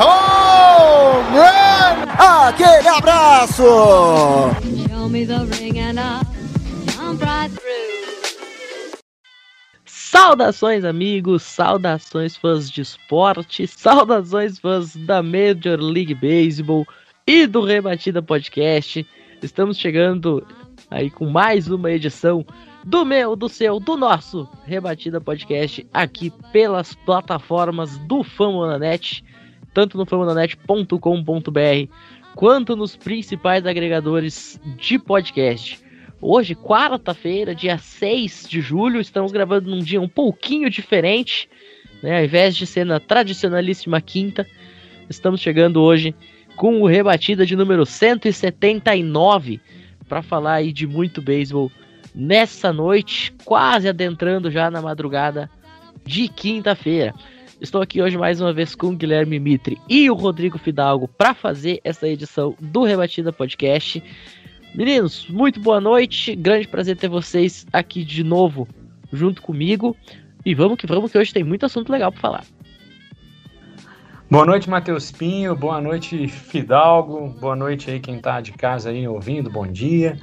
Home run! Aquele abraço. Saudações, amigos, saudações, fãs de esporte, saudações, fãs da Major League Baseball e do Rebatida Podcast. Estamos chegando aí com mais uma edição do meu, do seu, do nosso Rebatida Podcast aqui pelas plataformas do Famonanet, tanto no famonanet.com.br quanto nos principais agregadores de podcast. Hoje, quarta-feira, dia 6 de julho, estamos gravando num dia um pouquinho diferente, né? Ao invés de ser na tradicionalíssima quinta, estamos chegando hoje com o rebatida de número 179 para falar aí de muito beisebol nessa noite, quase adentrando já na madrugada de quinta-feira. Estou aqui hoje mais uma vez com o Guilherme Mitre e o Rodrigo Fidalgo para fazer essa edição do Rebatida Podcast. Meninos, muito boa noite. Grande prazer ter vocês aqui de novo junto comigo. E vamos que vamos, que hoje tem muito assunto legal para falar. Boa noite, Matheus Pinho. Boa noite, Fidalgo. Boa noite aí quem tá de casa aí ouvindo. Bom dia.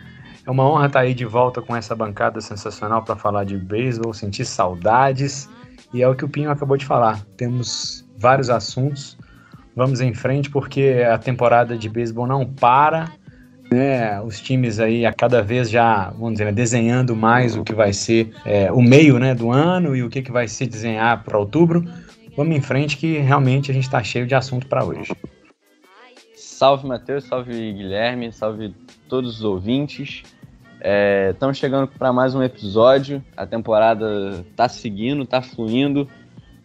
É uma honra estar aí de volta com essa bancada sensacional para falar de beisebol, sentir saudades. E é o que o Pinho acabou de falar. Temos vários assuntos. Vamos em frente porque a temporada de beisebol não para. Né? Os times aí a cada vez já, vamos dizer, desenhando mais o que vai ser é, o meio né, do ano e o que, que vai se desenhar para outubro. Vamos em frente que realmente a gente está cheio de assunto para hoje. Salve Matheus, salve Guilherme, salve todos os ouvintes. É, estamos chegando para mais um episódio. A temporada está seguindo, está fluindo.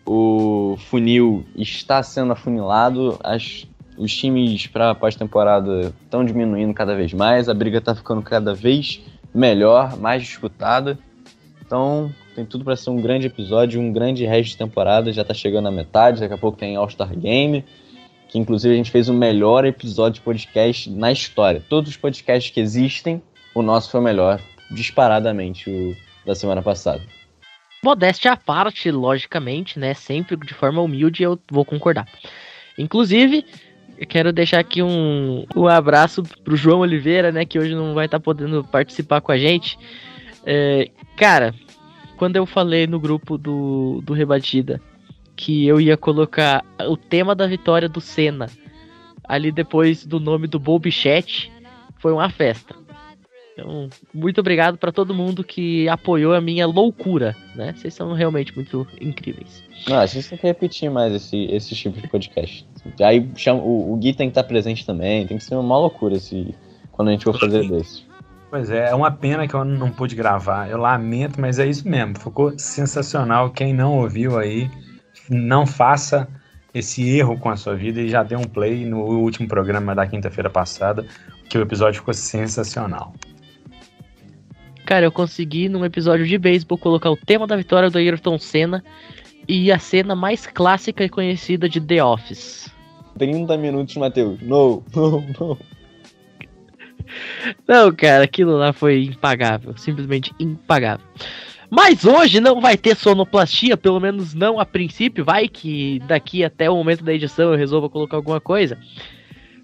O funil está sendo afunilado. As, os times para pós-temporada estão diminuindo cada vez mais. A briga está ficando cada vez melhor, mais disputada. Então tem tudo para ser um grande episódio, um grande resto de temporada. Já está chegando na metade. Daqui a pouco tem All-Star Game que inclusive a gente fez o melhor episódio de podcast na história. Todos os podcasts que existem, o nosso foi o melhor, disparadamente, o da semana passada. Modéstia à parte, logicamente, né? Sempre de forma humilde, eu vou concordar. Inclusive, eu quero deixar aqui um, um abraço pro João Oliveira, né? Que hoje não vai estar tá podendo participar com a gente. É, cara, quando eu falei no grupo do, do Rebatida que eu ia colocar o tema da vitória do Senna ali depois do nome do Bobichete, foi uma festa. Então, muito obrigado para todo mundo que apoiou a minha loucura, né? Vocês são realmente muito incríveis. Não, a gente tem que repetir mais esse, esse tipo de podcast. Aí chama, o, o Gui tem que estar presente também, tem que ser uma loucura esse, quando a gente for fazer desse. Pois é, é uma pena que eu não pude gravar. Eu lamento, mas é isso mesmo. Ficou sensacional. Quem não ouviu aí, não faça esse erro com a sua vida e já dê um play no último programa da quinta-feira passada, que o episódio ficou sensacional. Cara, eu consegui num episódio de beisebol colocar o tema da vitória do Ayrton Senna e a cena mais clássica e conhecida de The Office. 30 minutos, Matheus. No, no, no. Não, cara, aquilo lá foi impagável, simplesmente impagável. Mas hoje não vai ter sonoplastia, pelo menos não a princípio. Vai que daqui até o momento da edição eu resolva colocar alguma coisa.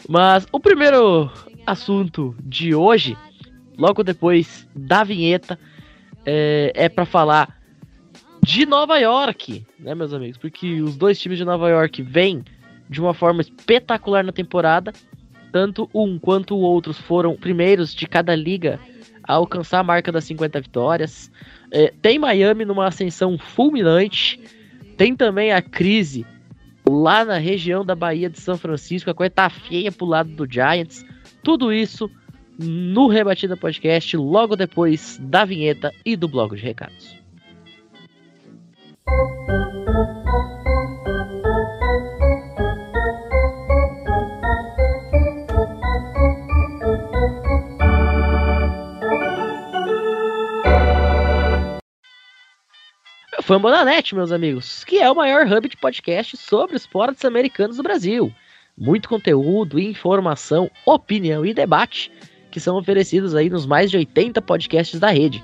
Mas o primeiro assunto de hoje, logo depois da vinheta, é, é para falar de Nova York, né, meus amigos? Porque os dois times de Nova York vêm de uma forma espetacular na temporada. Tanto um quanto o outro foram primeiros de cada liga a alcançar a marca das 50 vitórias. É, tem Miami numa ascensão fulminante. Tem também a crise lá na região da Bahia de São Francisco. A coisa tá feia pro lado do Giants. Tudo isso no Rebatida Podcast, logo depois da vinheta e do bloco de recados. Fambonanet, meus amigos, que é o maior hub de podcast sobre esportes americanos do Brasil. Muito conteúdo, informação, opinião e debate que são oferecidos aí nos mais de 80 podcasts da rede.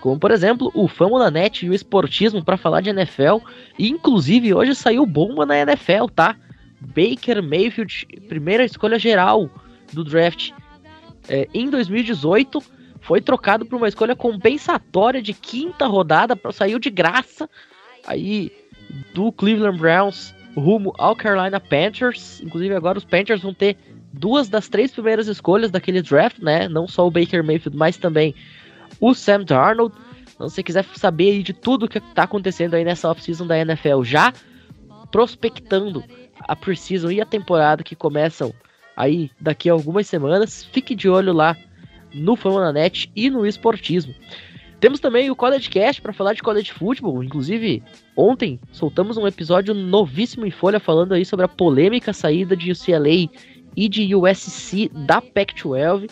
Como, por exemplo, o Fambonanet e o Esportismo para falar de NFL. E, inclusive, hoje saiu bomba na NFL, tá? Baker Mayfield, primeira escolha geral do draft é, em 2018 foi trocado por uma escolha compensatória de quinta rodada, saiu de graça aí do Cleveland Browns rumo ao Carolina Panthers. Inclusive agora os Panthers vão ter duas das três primeiras escolhas daquele draft, né? Não só o Baker Mayfield, mas também o Sam Darnold. Então, se você quiser saber aí de tudo que está acontecendo aí nessa offseason da NFL, já prospectando a preseason e a temporada que começam aí daqui a algumas semanas, fique de olho lá no Net e no esportismo. Temos também o College Cast para falar de college football. Inclusive, ontem soltamos um episódio novíssimo em folha falando aí sobre a polêmica saída de UCLA e de USC da Pac-12.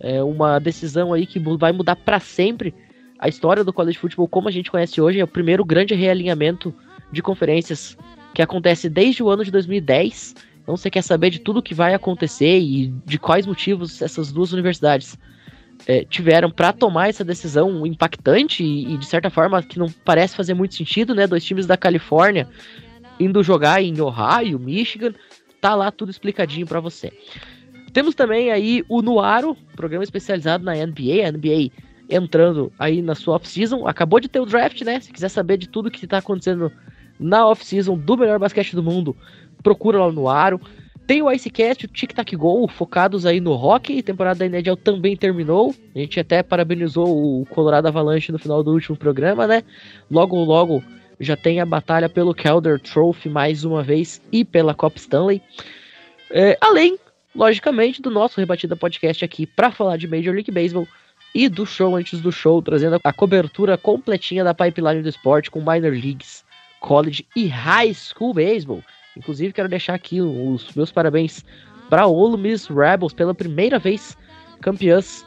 É uma decisão aí que vai mudar para sempre a história do college football como a gente conhece hoje. É o primeiro grande realinhamento de conferências que acontece desde o ano de 2010. Então você quer saber de tudo que vai acontecer e de quais motivos essas duas universidades é, tiveram para tomar essa decisão impactante e, e, de certa forma que não parece fazer muito sentido, né? Dois times da Califórnia indo jogar em Ohio, Michigan, tá lá tudo explicadinho para você. Temos também aí o Nuaro, programa especializado na NBA, a NBA entrando aí na sua off-season, acabou de ter o draft, né? Se quiser saber de tudo que tá acontecendo na off-season do melhor basquete do mundo, procura lá no Aro. Tem o Icecast, o Tic Tac Go, focados aí no rock. A temporada da NHL também terminou. A gente até parabenizou o Colorado Avalanche no final do último programa, né? Logo, logo já tem a batalha pelo Calder Trophy mais uma vez e pela Copa Stanley. É, além, logicamente, do nosso Rebatida Podcast aqui para falar de Major League Baseball e do show antes do show, trazendo a cobertura completinha da pipeline do esporte com minor leagues, college e high school baseball. Inclusive, quero deixar aqui os meus parabéns para Ole Miss Rebels pela primeira vez campeãs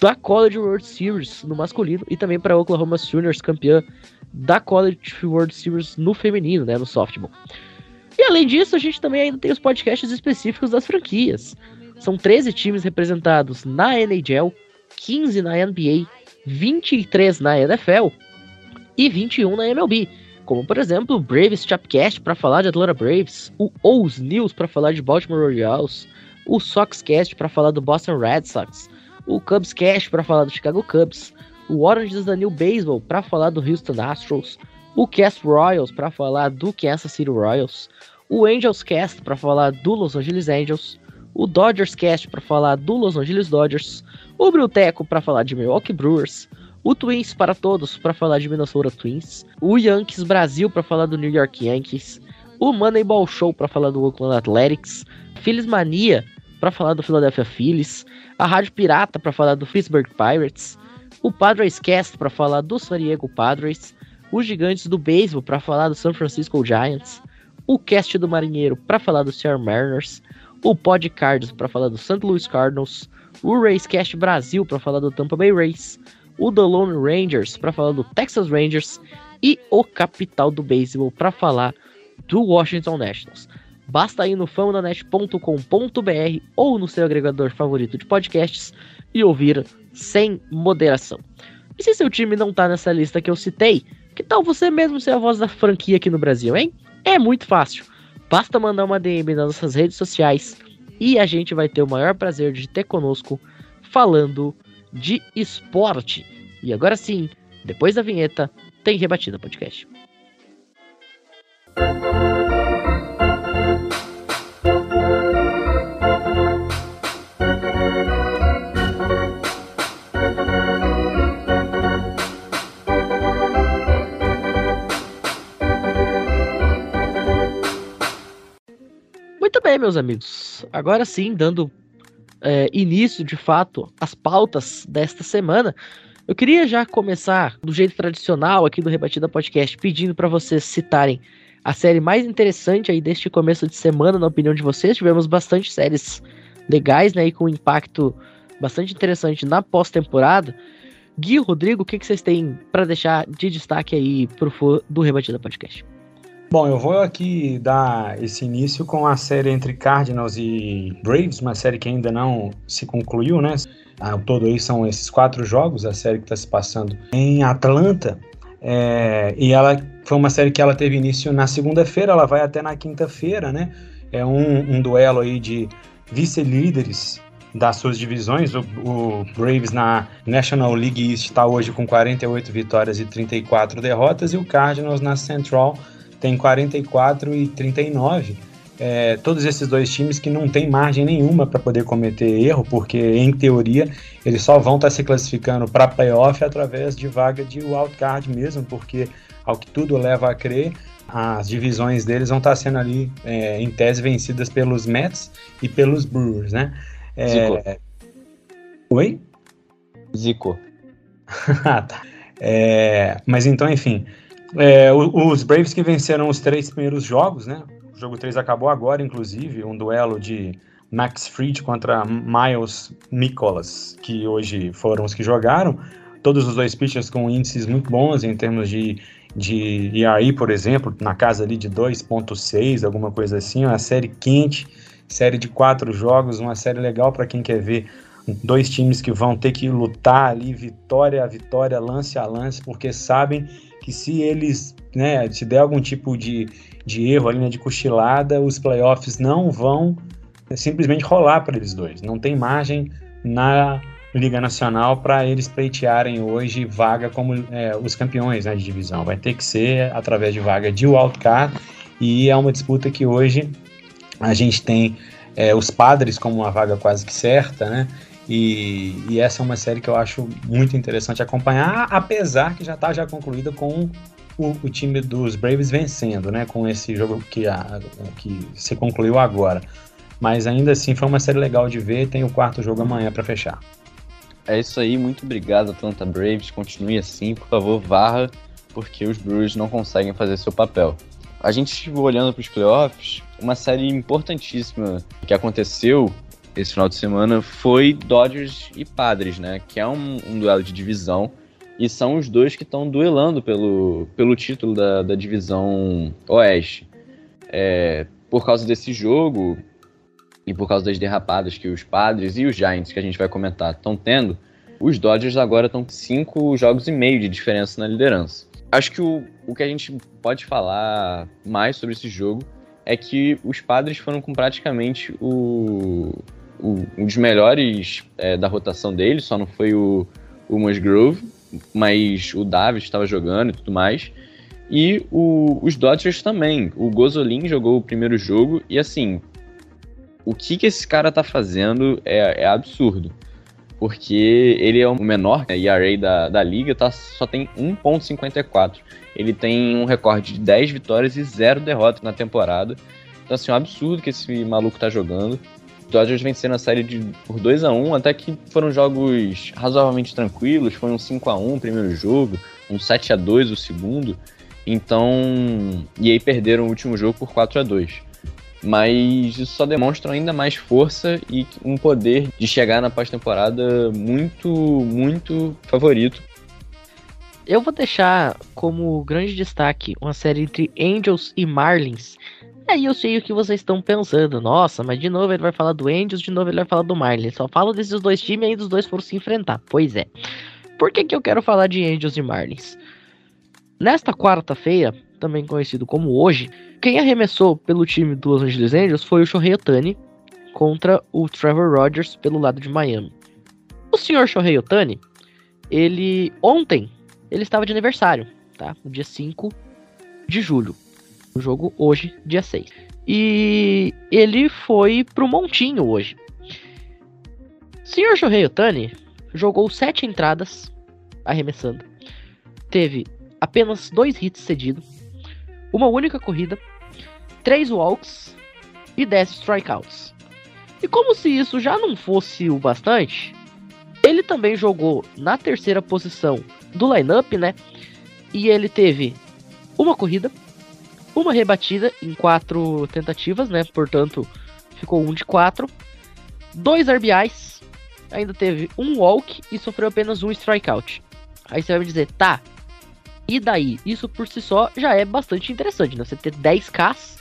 da College World Series no masculino e também para Oklahoma Sooners campeã da College World Series no feminino, né, no softball. E além disso, a gente também ainda tem os podcasts específicos das franquias. São 13 times representados na NHL, 15 na NBA, 23 na NFL e 21 na MLB como por exemplo o Braves Chapcast para falar de Atlanta Braves, o O's News para falar de Baltimore Orioles, o Soxcast para falar do Boston Red Sox, o Cubscast para falar do Chicago Cubs, o Orange the New Baseball para falar do Houston Astros, o Cast Royals para falar do Kansas City Royals, o Angels Cast para falar do Los Angeles Angels, o Dodgers Cast para falar do Los Angeles Dodgers, o Bruteco para falar de Milwaukee Brewers, o Twins para todos para falar de Minnesota Twins, o Yankees Brasil para falar do New York Yankees, o Moneyball Show para falar do Oakland Athletics, Phillies Mania para falar do Philadelphia Phillies, a Rádio Pirata para falar do Pittsburgh Pirates, o Padres Cast para falar do San Diego Padres, os Gigantes do Beisebol para falar do San Francisco Giants, o Cast do Marinheiro para falar do Seattle Mariners, o Podcards para falar do St. Louis Cardinals, o Racecast Brasil para falar do Tampa Bay Rays, o The Lone Rangers para falar do Texas Rangers e o Capital do Beisebol para falar do Washington Nationals. Basta ir no famonanet.com.br ou no seu agregador favorito de podcasts e ouvir sem moderação. E se seu time não tá nessa lista que eu citei, que tal você mesmo ser a voz da franquia aqui no Brasil, hein? É muito fácil. Basta mandar uma DM nas nossas redes sociais e a gente vai ter o maior prazer de ter conosco falando de esporte. E agora sim, depois da vinheta, tem Rebatida Podcast. Bem, meus amigos. Agora sim, dando é, início de fato às pautas desta semana, eu queria já começar do jeito tradicional aqui do Rebatida Podcast, pedindo para vocês citarem a série mais interessante aí deste começo de semana, na opinião de vocês. Tivemos bastante séries legais, né, e com impacto bastante interessante na pós-temporada. Gui, Rodrigo, o que, que vocês têm para deixar de destaque aí pro fã do Rebatida Podcast? Bom, eu vou aqui dar esse início com a série entre Cardinals e Braves, uma série que ainda não se concluiu, né? Ao todo aí são esses quatro jogos, a série que está se passando em Atlanta. É, e ela foi uma série que ela teve início na segunda-feira, ela vai até na quinta-feira, né? É um, um duelo aí de vice-líderes das suas divisões. O, o, Braves na National League East está hoje com 48 vitórias e 34 derrotas, e o Cardinals na Central tem 44 e 39. É, todos esses dois times que não tem margem nenhuma para poder cometer erro, porque em teoria eles só vão estar tá se classificando para playoff através de vaga de wildcard mesmo, porque ao que tudo leva a crer, as divisões deles vão estar tá sendo ali é, em tese vencidas pelos Mets e pelos Brewers, né? É... Zico. Oi? Zico. ah, tá. É, mas então, enfim, é, os Braves que venceram os três primeiros jogos, né? O jogo 3 acabou agora, inclusive, um duelo de Max Fried contra Miles Nicholas, que hoje foram os que jogaram. Todos os dois pitchers com índices muito bons em termos de, de ERI, por exemplo, na casa ali de 2.6, alguma coisa assim, uma série quente, série de quatro jogos, uma série legal para quem quer ver dois times que vão ter que lutar ali vitória a vitória, lance a lance, porque sabem que se eles, né, se der algum tipo de, de erro ali, né, de cochilada, os playoffs não vão simplesmente rolar para eles dois. Não tem margem na Liga Nacional para eles pleitearem hoje vaga como é, os campeões né, de divisão. Vai ter que ser através de vaga de wildcard e é uma disputa que hoje a gente tem é, os padres como uma vaga quase que certa, né? E, e, essa é uma série que eu acho muito interessante acompanhar, apesar que já está já concluída com o, o, time dos Braves vencendo, né? Com esse jogo que, a, que se concluiu agora. Mas ainda assim foi uma série legal de ver. Tem o quarto jogo amanhã para fechar. É isso aí, muito obrigado Atlanta Braves. Continue assim, por favor, varra, porque os Brewers não conseguem fazer seu papel. A gente olhando para os playoffs, uma série importantíssima que aconteceu esse final de semana foi Dodgers e Padres, né? Que é um, um duelo de divisão. E são os dois que estão duelando pelo, pelo título da, da divisão Oeste. É, por causa desse jogo e por causa das derrapadas que os Padres e os Giants, que a gente vai comentar, estão tendo, os Dodgers agora estão cinco jogos e meio de diferença na liderança. Acho que o, o que a gente pode falar mais sobre esse jogo é que os Padres foram com praticamente o, o, um dos melhores é, da rotação dele, só não foi o, o Musgrove, mas o Davis estava jogando e tudo mais. E o, os Dodgers também. O Gozolin jogou o primeiro jogo e assim, o que, que esse cara tá fazendo é, é absurdo. Porque ele é o menor né, ERA da, da liga, tá, só tem 1.54. Ele tem um recorde de 10 vitórias e 0 derrotas na temporada. Então, assim, é um absurdo que esse maluco tá jogando. Dodgers venceram a série de, por 2 a 1 até que foram jogos razoavelmente tranquilos. Foi um 5 a 1 o primeiro jogo, um 7 a 2 o segundo. Então. E aí perderam o último jogo por 4 a 2 Mas isso só demonstra ainda mais força e um poder de chegar na pós-temporada muito, muito favorito. Eu vou deixar como grande destaque uma série entre Angels e Marlins, Aí eu sei o que vocês estão pensando. Nossa, mas de novo ele vai falar do Angels, de novo ele vai falar do Marlins. Só fala desses dois times e aí os dois foram se enfrentar. Pois é. Por que, que eu quero falar de Angels e Marlins? Nesta quarta-feira, também conhecido como hoje, quem arremessou pelo time do Los Angeles Angels foi o Shohei Otani contra o Trevor Rogers pelo lado de Miami. O senhor Shohei Otani, ele ontem, ele estava de aniversário, tá? No dia 5 de julho. O jogo hoje, dia 6. E ele foi pro montinho hoje. Senhor Shohei Otani jogou sete entradas arremessando. Teve apenas dois hits cedidos, uma única corrida, três walks e 10 strikeouts. E como se isso já não fosse o bastante, ele também jogou na terceira posição do lineup, né? E ele teve uma corrida, uma rebatida em quatro tentativas, né? Portanto, ficou um de quatro. Dois RBIs, ainda teve um walk e sofreu apenas um strikeout. Aí você vai me dizer, tá, e daí? Isso por si só já é bastante interessante, né? Você ter 10Ks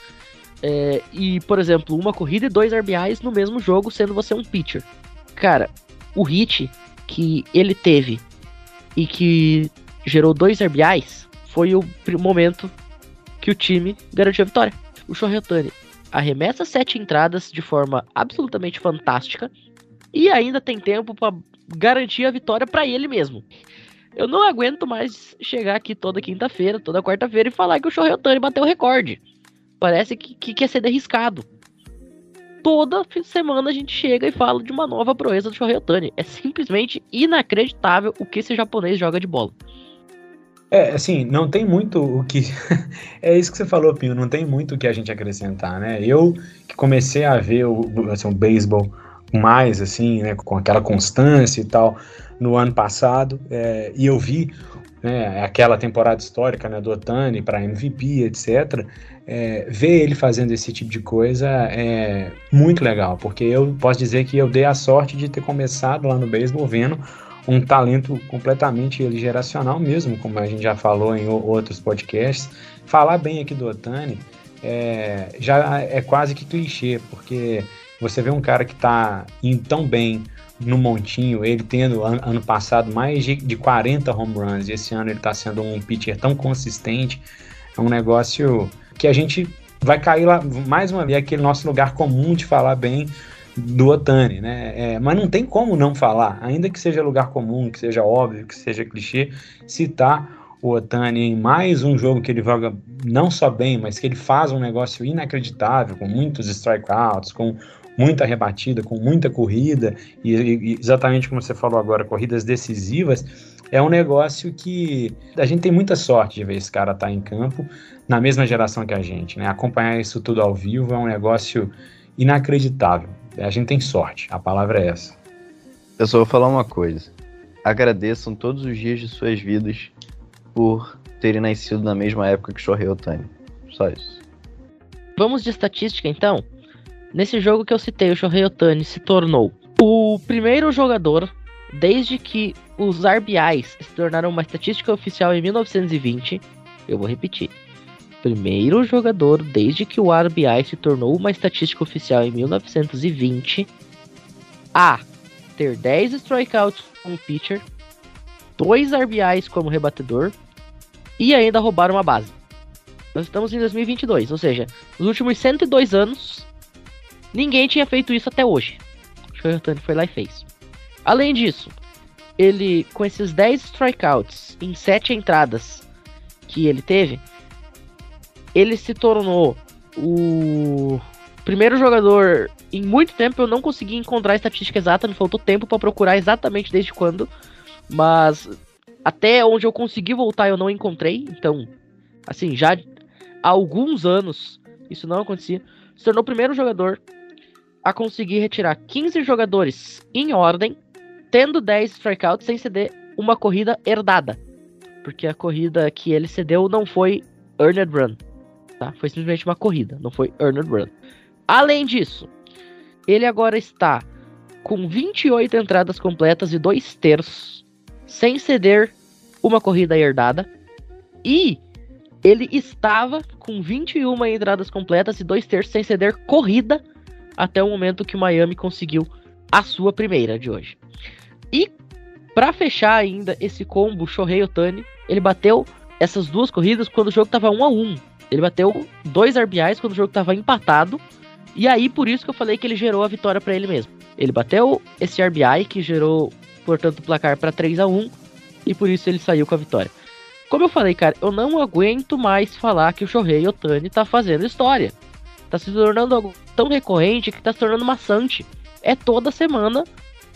é, e, por exemplo, uma corrida e dois RBIs no mesmo jogo, sendo você um pitcher. Cara, o hit que ele teve e que gerou dois RBIs foi o momento que o time garantiu a vitória. O Shohei arremessa sete entradas de forma absolutamente fantástica e ainda tem tempo para garantir a vitória para ele mesmo. Eu não aguento mais chegar aqui toda quinta-feira, toda quarta-feira e falar que o Shohei bateu o recorde. Parece que, que quer ser arriscado. Toda semana a gente chega e fala de uma nova proeza do Shohei. É simplesmente inacreditável o que esse japonês joga de bola. É, assim, não tem muito o que. é isso que você falou, Pinho, não tem muito o que a gente acrescentar, né? Eu que comecei a ver o, assim, o beisebol mais, assim, né, com aquela constância e tal, no ano passado, é, e eu vi né, aquela temporada histórica né, do Otani para MVP, etc é, ver ele fazendo esse tipo de coisa é muito legal, porque eu posso dizer que eu dei a sorte de ter começado lá no beisebol vendo um talento completamente geracional mesmo, como a gente já falou em outros podcasts. Falar bem aqui do Otani é, já é quase que clichê, porque você vê um cara que está indo tão bem no montinho, ele tendo ano, passado mais de, de 40 home runs, e esse ano ele está sendo um pitcher tão consistente, é um negócio que a gente vai cair lá mais uma vez aquele nosso lugar comum de falar bem do Otani, né? É, mas não tem como não falar, ainda que seja lugar comum, que seja óbvio, que seja clichê, citar o Otani em mais um jogo que ele joga não só bem, mas que ele faz um negócio inacreditável, com muitos strikeouts, com muita rebatida, com muita corrida, e, e exatamente como você falou agora, corridas decisivas, é um negócio que a gente tem muita sorte de ver esse cara estar tá em campo na mesma geração que a gente, né? Acompanhar isso tudo ao vivo é um negócio inacreditável. A gente tem sorte, a palavra é essa. Eu só vou falar uma coisa. Agradeçam todos os dias de suas vidas por terem nascido na mesma época que Shohei Otani. Só isso. Vamos de estatística então? Nesse jogo que eu citei, o Shohei Otani se tornou o primeiro jogador desde que os RBIs se tornaram uma estatística oficial em 1920. Eu vou repetir primeiro jogador desde que o RBI se tornou uma estatística oficial em 1920 a ter 10 strikeouts como pitcher, 2 RBIs como rebatedor e ainda roubar uma base. Nós estamos em 2022, ou seja, nos últimos 102 anos, ninguém tinha feito isso até hoje. O Shohei Otani foi lá e fez. Além disso, ele com esses 10 strikeouts em 7 entradas que ele teve, ele se tornou o primeiro jogador em muito tempo. Eu não consegui encontrar a estatística exata, me faltou tempo para procurar exatamente desde quando, mas até onde eu consegui voltar eu não encontrei. Então, assim, já há alguns anos isso não acontecia. Se tornou o primeiro jogador a conseguir retirar 15 jogadores em ordem, tendo 10 strikeouts sem ceder uma corrida herdada. Porque a corrida que ele cedeu não foi earned run tá? Foi simplesmente uma corrida, não foi earned run. Além disso, ele agora está com 28 entradas completas e 2 terços, sem ceder uma corrida herdada. E ele estava com 21 entradas completas e 2 terços sem ceder corrida até o momento que o Miami conseguiu a sua primeira de hoje. E para fechar ainda esse combo Shohei Otani, ele bateu essas duas corridas quando o jogo estava 1 a 1 ele bateu dois RBIs quando o jogo estava empatado. E aí, por isso que eu falei que ele gerou a vitória para ele mesmo. Ele bateu esse RBI, que gerou, portanto, o placar para 3 a 1 E por isso ele saiu com a vitória. Como eu falei, cara, eu não aguento mais falar que o Shohei Otani tá fazendo história. Tá se tornando algo tão recorrente que tá se tornando maçante. É toda semana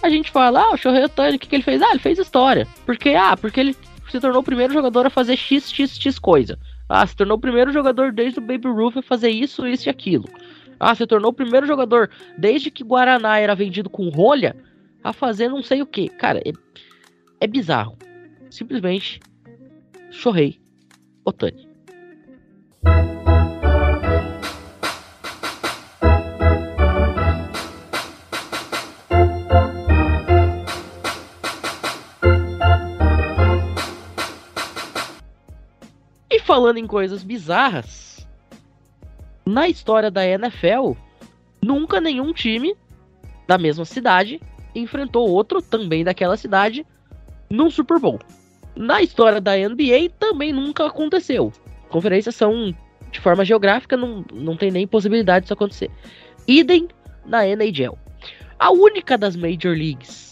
a gente fala, ah, o Shohei Otani, o que, que ele fez? Ah, ele fez história. Porque, ah, porque ele se tornou o primeiro jogador a fazer XXX coisa. Ah, se tornou o primeiro jogador desde o Baby Ruth a fazer isso, isso e aquilo. Ah, se tornou o primeiro jogador desde que Guaraná era vendido com rolha a fazer não sei o que. Cara, é, é bizarro. Simplesmente chorrei. Otani. Falando em coisas bizarras, na história da NFL, nunca nenhum time da mesma cidade enfrentou outro também daquela cidade num Super Bowl. Na história da NBA também nunca aconteceu. Conferências são de forma geográfica, não, não tem nem possibilidade disso acontecer. Idem na NHL. A única das Major Leagues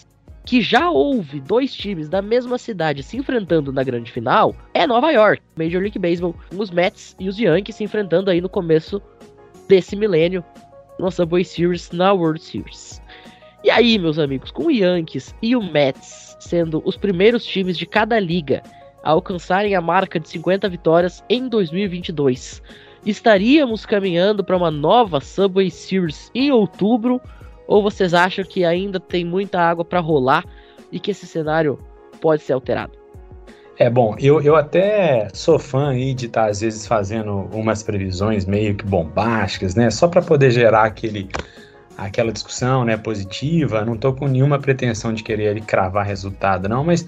que já houve dois times da mesma cidade se enfrentando na grande final é Nova York. Major League Baseball, os Mets e os Yankees se enfrentando aí no começo desse milênio no Subway Series, na World Series. E aí, meus amigos, com o Yankees e o Mets sendo os primeiros times de cada liga a alcançarem a marca de 50 vitórias em 2022, estaríamos caminhando para uma nova Subway Series em outubro? Ou vocês acham que ainda tem muita água para rolar e que esse cenário pode ser alterado? É bom, eu, eu até sou fã aí de estar tá, às vezes fazendo umas previsões meio que bombásticas, né? Só para poder gerar aquele aquela discussão, né, positiva. Não tô com nenhuma pretensão de querer cravar resultado, não, mas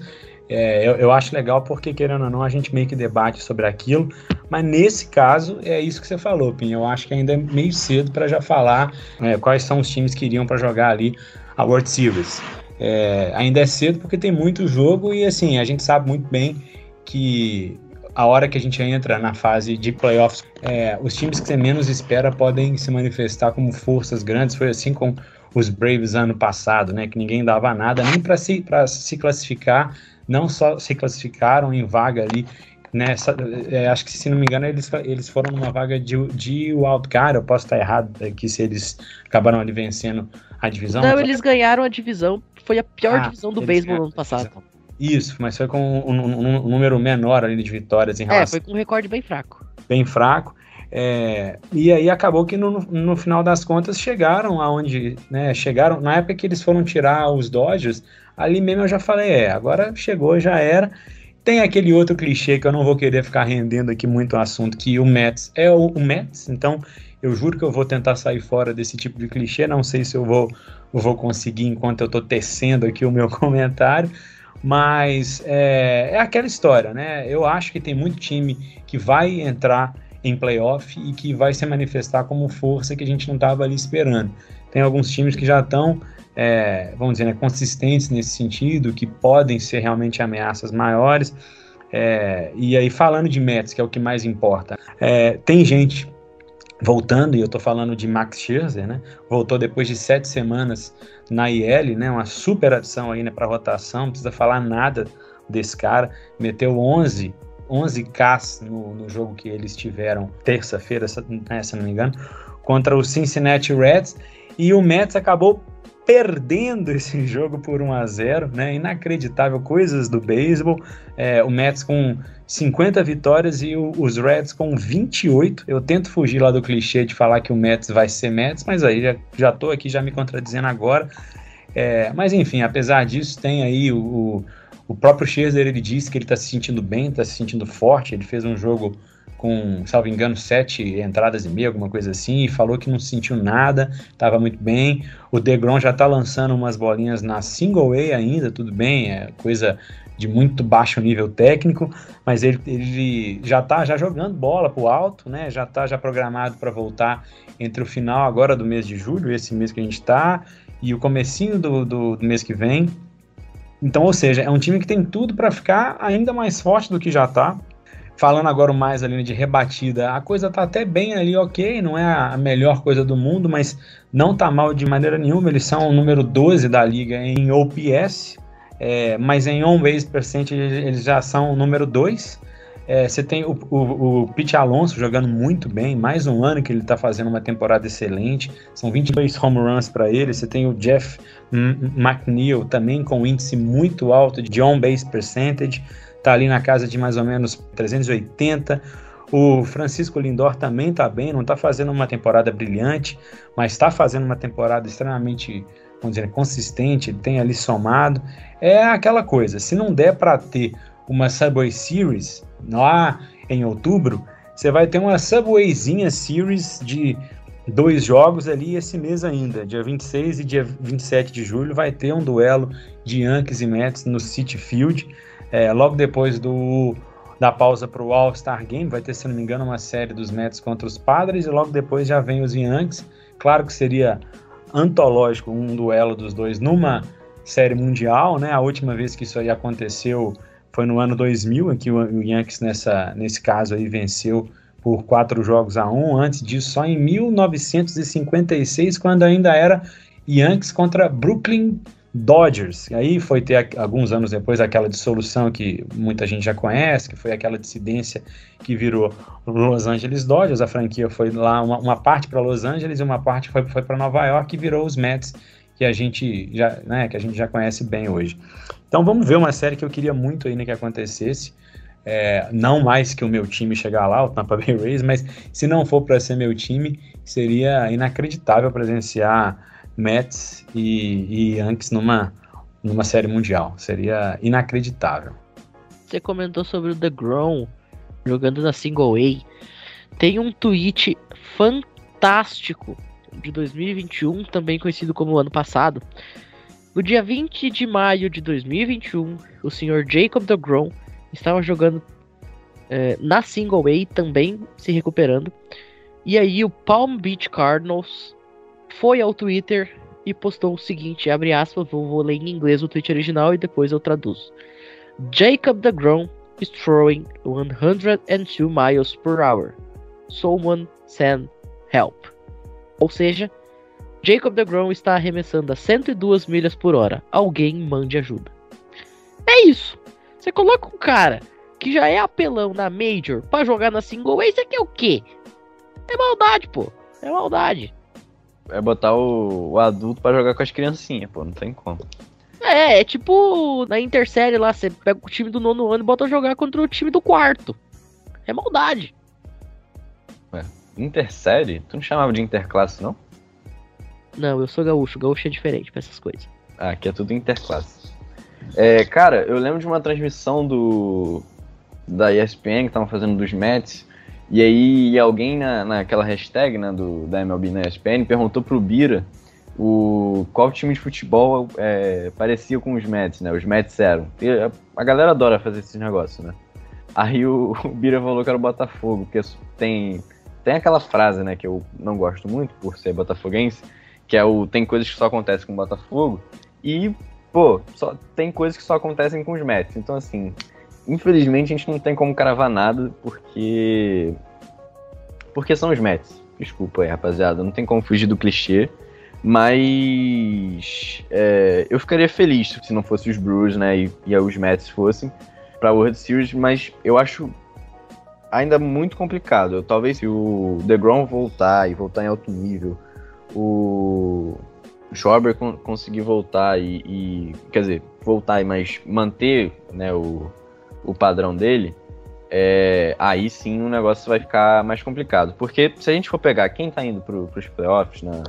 é, eu, eu, acho legal porque, querendo ou não, a gente meio que debate sobre aquilo. Mas nesse caso, é isso que você falou, Pim. Eu acho que ainda é meio cedo para já falar é, quais são os times que iriam para jogar ali a World Series. É, ainda é cedo porque tem muito jogo e assim, a gente sabe muito bem que a hora que a gente entra na fase de playoffs, é, os times que você menos espera podem se manifestar como forças grandes. Foi assim com os Braves ano passado, né? Que ninguém dava nada nem para se, se classificar não só se classificaram em vaga ali nessa, é, acho que se não me engano eles, eles foram numa vaga de, de wildcard, eu posso estar errado aqui se eles acabaram ali vencendo a divisão. Não, eles ganharam a divisão, foi a pior ah, divisão do beisebol no ano passado. Isso, mas foi com um, um, um, número menor ali de vitórias em é, relação... É, foi com um recorde bem fraco. Bem fraco. É, e aí acabou que no, no final das contas chegaram aonde, né, chegaram, na época que eles foram tirar os Dodgers, ali mesmo eu já falei, é, agora chegou, já era. Tem aquele outro clichê que eu não vou querer ficar rendendo aqui muito o assunto, que o Mets é o, o Mets, então eu juro que eu vou tentar sair fora desse tipo de clichê, não sei se eu vou, vou conseguir enquanto eu estou tecendo aqui o meu comentário, mas é, é aquela história, né? Eu acho que tem muito time que vai entrar em playoff e que vai se manifestar como força que a gente não estava ali esperando. Tem alguns times que já estão é, vamos dizer, né, consistentes nesse sentido, que podem ser realmente ameaças maiores. É, e aí, falando de Mets, que é o que mais importa, é, tem gente voltando, e eu estou falando de Max Scherzer, né? Voltou depois de sete semanas na IL, né? Uma super adição aí né, para rotação, não precisa falar nada desse cara. Meteu 11 11 Ks no, no jogo que eles tiveram terça-feira, né, se não me engano, contra o Cincinnati Reds. E o Mets acabou perdendo esse jogo por 1 a 0 né? Inacreditável, coisas do beisebol. É, o Mets com 50 vitórias e o, os Reds com 28. Eu tento fugir lá do clichê de falar que o Mets vai ser Mets, mas aí já, já tô aqui já me contradizendo agora. É, mas enfim, apesar disso, tem aí o, o próprio Scherzer, ele disse que ele está se sentindo bem, está se sentindo forte. Ele fez um jogo com, salvo engano, sete entradas e meia, alguma coisa assim, e falou que não sentiu nada, estava muito bem. O Degrom já está lançando umas bolinhas na single A ainda, tudo bem, é coisa de muito baixo nível técnico, mas ele, ele já está já jogando bola para o alto, né? Já está já programado para voltar entre o final agora do mês de julho, esse mês que a gente está, e o comecinho do, do, do mês que vem. Então, ou seja, é um time que tem tudo para ficar ainda mais forte do que já está. Falando agora mais ali de rebatida, a coisa tá até bem ali, ok, não é a melhor coisa do mundo, mas não tá mal de maneira nenhuma. Eles são o número 12 da liga em OPS, é, mas em on-base percent eles já são o número 2. É, você tem o, o, o Pete Alonso jogando muito bem, mais um ano que ele está fazendo uma temporada excelente, são 22 home runs para ele. Você tem o Jeff McNeil também com um índice muito alto de on-base percentage está ali na casa de mais ou menos 380. O Francisco Lindor também está bem, não está fazendo uma temporada brilhante, mas está fazendo uma temporada extremamente, vamos dizer, consistente, tem ali somado. É aquela coisa, se não der para ter uma Subway Series lá em outubro, você vai ter uma Subwayzinha Series de dois jogos ali esse mês ainda, dia 26 e dia 27 de julho, vai ter um duelo de Yankees e Mets no City Field é, logo depois do da pausa para o All-Star Game. Vai ter, se não me engano, uma série dos Mets contra os Padres e logo depois já vem os Yankees. Claro que seria antológico um duelo dos dois numa série mundial, né? A última vez que isso aí aconteceu foi no ano 2000, em que o Yankees nessa, nesse caso aí venceu por quatro jogos a um. Antes disso, só em 1956, quando ainda era Yankees contra Brooklyn Dodgers. Aí foi ter alguns anos depois aquela dissolução que muita gente já conhece, que foi aquela dissidência que virou Los Angeles Dodgers. A franquia foi lá uma, uma parte para Los Angeles e uma parte foi, foi para Nova York e virou os Mets que a gente já, né, que a gente já conhece bem hoje. Então vamos ver uma série que eu queria muito ainda que acontecesse. É, não mais que o meu time chegar lá, o Tampa Bay Rays, mas se não for para ser meu time, seria inacreditável presenciar Mets e, e Yankees numa, numa série mundial. Seria inacreditável. Você comentou sobre o The Grown jogando na Single A. Tem um tweet fantástico de 2021, também conhecido como ano passado. No dia 20 de maio de 2021, o senhor Jacob DeGrom estava jogando é, na Single A, também se recuperando. E aí o Palm Beach Cardinals foi ao Twitter e postou o seguinte, abre aspas, vou, vou ler em inglês o tweet original e depois eu traduzo. Jacob DeGrom is throwing 102 miles per hour. Someone send help. Ou seja, Jacob DeGrom está arremessando a 102 milhas por hora. Alguém mande ajuda. É isso. Você coloca um cara que já é apelão na Major para jogar na Single A, isso aqui é o quê? É maldade, pô. É maldade. É botar o, o adulto para jogar com as criancinhas, pô. Não tem como. É, é tipo na Intersérie lá, você pega o time do nono ano e bota jogar contra o time do quarto. É maldade. Ué, Intersérie? Tu não chamava de interclasse, não? Não, eu sou gaúcho. Gaúcho é diferente pra essas coisas. Ah, aqui é tudo interclasse. É, cara, eu lembro de uma transmissão do da ESPN que estavam fazendo dos Mets. E aí alguém na, naquela hashtag né, do, da MLB na ESPN perguntou pro Bira o, qual time de futebol é, parecia com os Mets, né? Os Mets eram. E a, a galera adora fazer esses negócios, né? Aí o, o Bira falou que era o Botafogo, porque tem, tem aquela frase, né, que eu não gosto muito por ser botafoguense, que é o tem coisas que só acontecem com o Botafogo e, pô, só tem coisas que só acontecem com os Mets. Então, assim, infelizmente a gente não tem como cravar nada porque porque são os Mets. Desculpa aí, rapaziada, não tem como fugir do clichê. Mas é, eu ficaria feliz se não fosse os Brewers, né, e, e os Mets fossem para World Series, mas eu acho ainda muito complicado. Talvez se o DeGrom voltar e voltar em alto nível, o Schwarber con conseguir voltar e, e, quer dizer, voltar mas manter, né, o, o padrão dele, é, aí sim o negócio vai ficar mais complicado. Porque se a gente for pegar quem está indo para os playoffs na,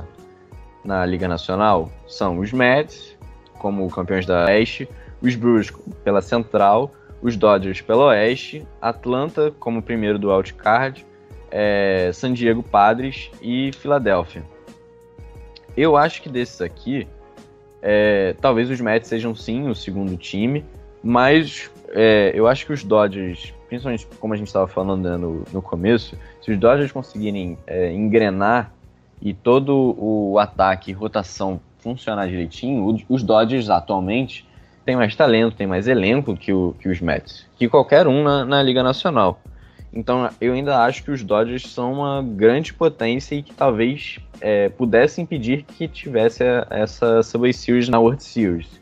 na Liga Nacional, são os Mets, como campeões da Oeste, os Brewers pela Central, os Dodgers pela Oeste, Atlanta como primeiro do Outcard, é, San Diego Padres e Filadélfia. Eu acho que desses aqui, é, talvez os Mets sejam sim o segundo time, mas é, eu acho que os Dodgers, principalmente como a gente estava falando né, no, no começo, se os Dodgers conseguirem é, engrenar e todo o ataque e rotação funcionar direitinho, os Dodgers atualmente têm mais talento, têm mais elenco que, o, que os Mets, que qualquer um na, na Liga Nacional. Então eu ainda acho que os Dodgers são uma grande potência e que talvez é, pudesse impedir que tivesse essa Subway Series na World Series.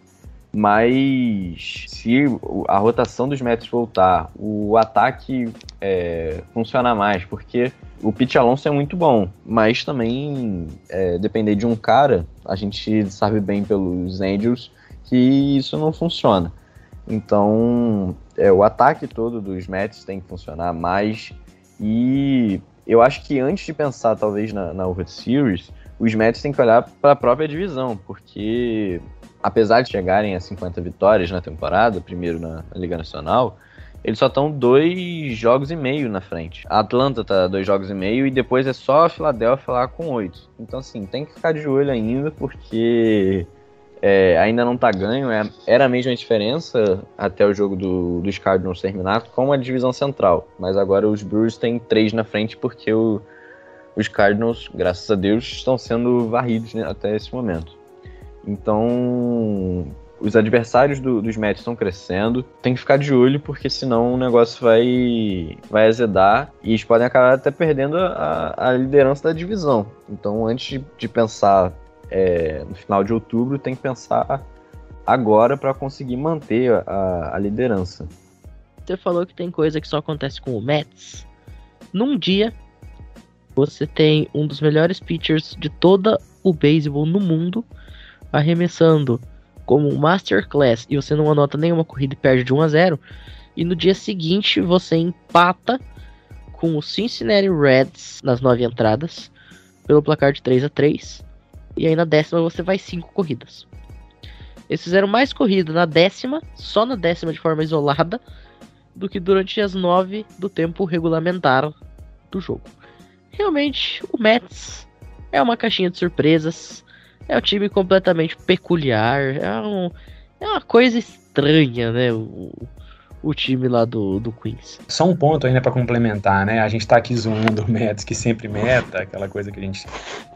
Mas se a rotação dos Mets voltar, o ataque é, funcionar mais, porque o Pete Alonso é muito bom, mas também é, depender de um cara, a gente sabe bem pelos Angels que isso não funciona. Então, é, o ataque todo dos Mets tem que funcionar mais. E eu acho que antes de pensar, talvez, na, na World Series, os Mets têm que olhar para a própria divisão, porque apesar de chegarem a 50 vitórias na temporada, primeiro na, Liga Nacional, eles só estão dois jogos e meio na frente. A Atlanta tá dois jogos e meio e depois é só a Filadélfia lá com oito. Então, assim, tem que ficar de olho ainda, porque É, ainda não tá ganho, é, era a mesma diferença até o jogo do, dos Cardinals terminar com a divisão central. Mas agora os Brewers têm três na frente porque o, os Cardinals, graças a Deus, estão sendo varridos né, até esse momento. Então, os adversários do, dos Mets estão crescendo. Tem que ficar de olho, porque senão o negócio vai, vai azedar e eles podem acabar até perdendo a, a liderança da divisão. Então, antes de, pensar é, no final de outubro, tem que pensar agora para conseguir manter a, a liderança. Você falou que tem coisa que só acontece com o Mets. Num dia, você tem um dos melhores pitchers de toda o beisebol no mundo arremessando como masterclass e você não anota nenhuma corrida e perde de 1 a 0. E no dia seguinte você empata com o Cincinnati Reds nas nove entradas pelo placar de 3 a 3 e aí na décima você vai cinco corridas. Eles fizeram mais corrida na décima, só na décima de forma isolada, do que durante as nove do tempo regulamentar do jogo. Realmente, o Mets é uma caixinha de surpresas. É um time completamente peculiar. É, um, é uma coisa estranha, né? O, o time lá do, do Queens. Só um ponto ainda para complementar, né? A gente tá aqui zoando o Mets, que sempre meta, aquela coisa que a gente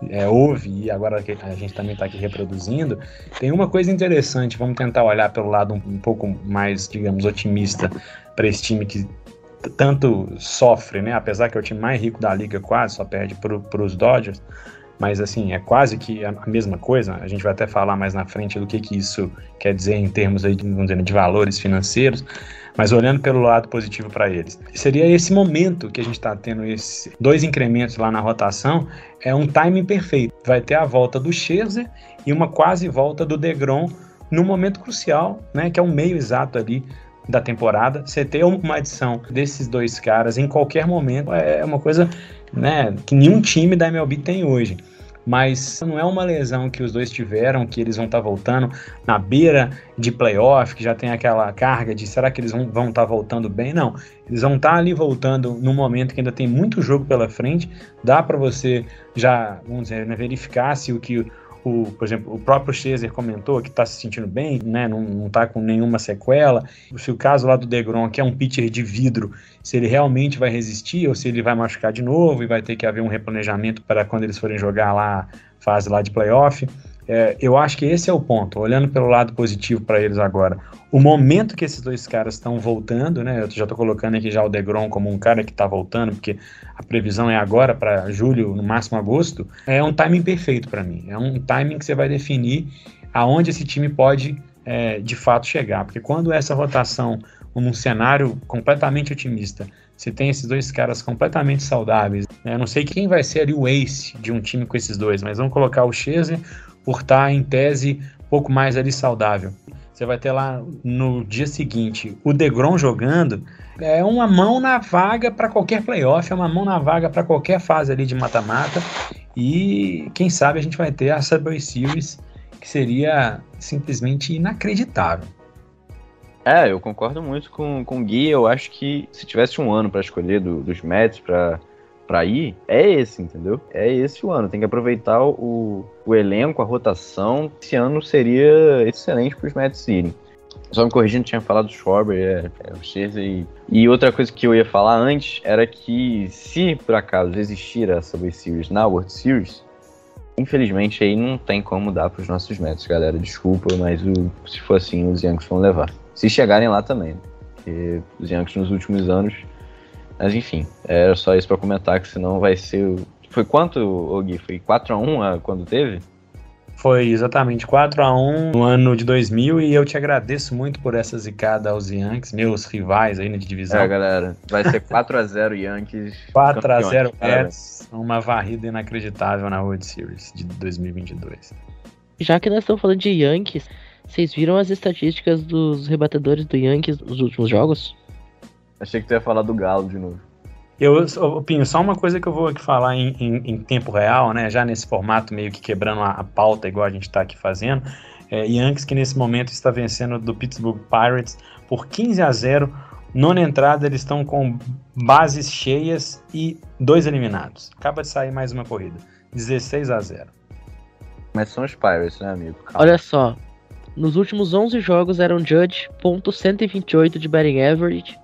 é, ouve e agora a gente também tá aqui reproduzindo. Tem uma coisa interessante, vamos tentar olhar pelo lado um, um pouco mais, digamos, otimista para esse time que tanto sofre, né? Apesar que é o time mais rico da liga, quase só perde para os Dodgers. Mas assim, é quase que a mesma coisa. A gente vai até falar mais na frente do que, que isso quer dizer em termos aí, dizer, de valores financeiros. Mas olhando pelo lado positivo para eles, seria esse momento que a gente está tendo esses dois incrementos lá na rotação, é um timing perfeito. Vai ter a volta do Scherzer e uma quase volta do Degrom no momento crucial, né, que é o meio exato ali da temporada. Você ter uma adição desses dois caras em qualquer momento é uma coisa né, que nenhum time da MLB tem hoje. Mas não é uma lesão que os dois tiveram, que eles vão estar tá voltando na beira de playoff, que já tem aquela carga de será que eles vão estar tá voltando bem? Não. Eles vão estar tá ali voltando no momento que ainda tem muito jogo pela frente. Dá para você já, vamos dizer, né, verificar se o que o, por exemplo, o próprio Scherzer comentou que está se sentindo bem, né, não, não tá com nenhuma sequela. Se o caso lá do Degrom, que é um pitcher de vidro, se ele realmente vai resistir ou se ele vai machucar de novo e vai ter que haver um replanejamento para quando eles forem jogar lá fase lá de playoff. É, eu acho que esse é o ponto, olhando pelo lado positivo para eles agora. O momento que esses dois caras estão voltando, né? Eu já estou colocando aqui já o Degrom como um cara que está voltando, porque a previsão é agora para julho, no máximo agosto. É um timing perfeito para mim. É um timing que você vai definir aonde esse time pode é, de fato chegar. Porque quando essa rotação, num cenário completamente otimista, você tem esses dois caras completamente saudáveis. Né? Eu não sei quem vai ser ali o ace de um time com esses dois, mas vamos colocar o Chese por estar em tese pouco mais ali saudável. Você vai ter lá no dia seguinte o Degrom jogando. É uma mão na vaga para qualquer playoff, é uma mão na vaga para qualquer fase ali de mata-mata. E quem sabe a gente vai ter a Subway Series, que seria simplesmente inacreditável. É, eu concordo muito com, com o Gui. Eu acho que se tivesse um ano para escolher do, dos Mets para para ir, é esse, entendeu? É esse o ano. Tem que aproveitar o, o elenco, a rotação. Esse ano seria excelente para os Mets irem. Só me corrigindo, tinha falado do Schwarber, é, é o Scherzer e... e outra coisa que eu ia falar antes era que se por acaso existir a Subway Series na World Series, infelizmente aí não tem como dar para os nossos Mets, galera. Desculpa, mas o, se for assim, os Yankees vão levar. Se chegarem lá também, né? porque os Yankees nos últimos anos mas enfim, era só isso para comentar, que senão vai ser. Foi quanto, Gui? Foi 4x1 quando teve? Foi exatamente 4x1 no ano de 2000 e eu te agradeço muito por essa zicada aos Yankees, meus rivais aí na divisão. É, galera, vai ser 4x0 Yankees. 4x0 Mets, uma varrida inacreditável na World Series de 2022. Já que nós estamos falando de Yankees, vocês viram as estatísticas dos rebatedores do Yankees nos últimos jogos? Achei que tu ia falar do Galo de novo. Eu, Pinho, só uma coisa que eu vou aqui falar em, em, em, tempo real, né? Já nesse formato meio que quebrando a, a pauta, igual a gente está aqui fazendo. É, Yankees que nesse momento está vencendo do Pittsburgh Pirates por 15 a 0. Nona entrada, eles estão com bases cheias e dois eliminados. Acaba de sair mais uma corrida. 16 a 0. Mas são os Pirates, né, amigo? Calma. Olha só, Nos últimos 11 jogos, Aaron Judge, ponto .128 de batting average,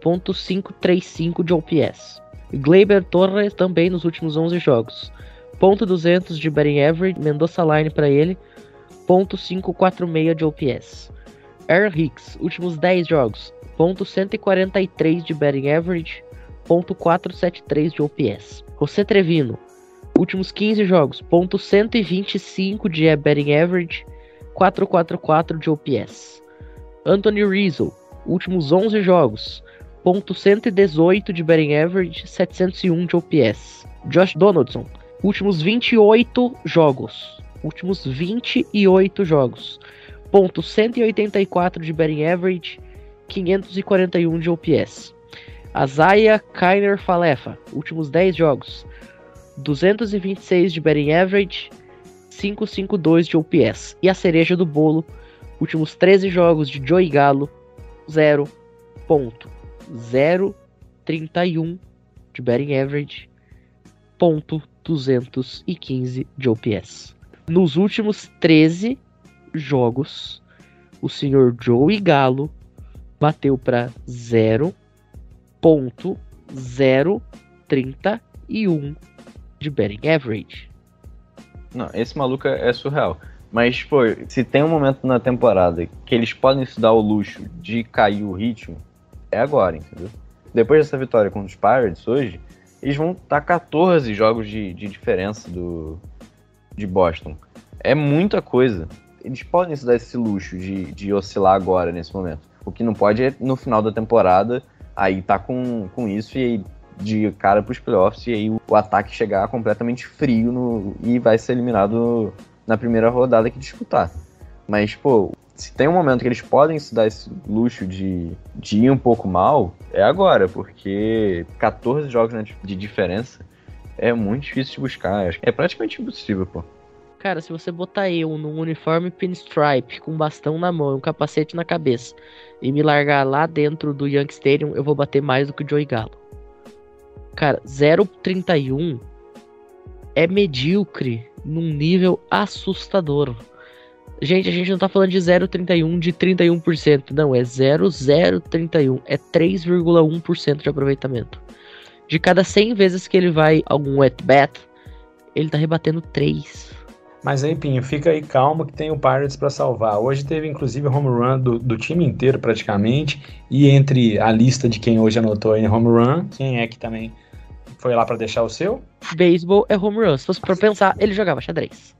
ponto .535 de OPS. Gleyber Torres também nos últimos 11 jogos, ponto .200 de batting average, Mendoza Line para ele, ponto .546 de OPS. Aaron Hicks, últimos 10 jogos, ponto .143 de batting average, ponto .473 de OPS. José Trevino, últimos 15 jogos, ponto .125 de batting average, 444 de OPS. Anthony Rizzo, últimos 11 jogos, ponto .118 de batting average, 701 de OPS. Josh Donaldson, últimos 28 jogos, últimos 28 jogos, ponto .184 de batting average, 541 de OPS. Azaya Kainer Falefa, últimos 10 jogos, 226 de batting average, 552 de OPS. E a cereja do bolo, últimos 13 jogos de Joey Galo, 0.031 de batting average, ponto 215 de OPS. Nos últimos 13 jogos, o senhor Joey Galo bateu para 0.031 de batting average. Não, esse maluco é surreal. Mas, pô, se tem um momento na temporada que eles podem se dar o luxo de cair o ritmo, é agora, entendeu? Depois dessa vitória contra os Pirates hoje, eles vão estar 14 jogos de, de diferença do, de Boston. É muita coisa. Eles podem se dar esse luxo de, de oscilar agora, nesse momento. O que não pode é no final da temporada, aí tá com, com isso e aí de cara pros playoffs e aí o, ataque chegar completamente frio no, e vai ser eliminado na primeira rodada que disputar. Mas, pô, se tem um momento que eles podem se dar esse luxo de, de ir um pouco mal, é agora, porque 14 jogos de diferença é muito difícil de buscar. É praticamente impossível, pô. Cara, se você botar eu num uniforme pinstripe, com um bastão na mão e um capacete na cabeça, e me largar lá dentro do Yankee Stadium, eu vou bater mais do que o Joey Galo. Cara, 0,31 é medíocre num nível assustador. Gente, a gente não tá falando de 0,31 de 31%, não, é 0,031, é 3,1% de aproveitamento. De cada 100 vezes que ele vai algum at bat, ele tá rebatendo 3. Mas aí, Pinho, fica aí calmo que tem o Pirates para salvar. Hoje teve inclusive home run do, do, time inteiro praticamente. E entre a lista de quem hoje anotou em home run, quem é que também foi lá para deixar o seu? Beisebol é home run. Se fosse pra pensar, ele jogava xadrez.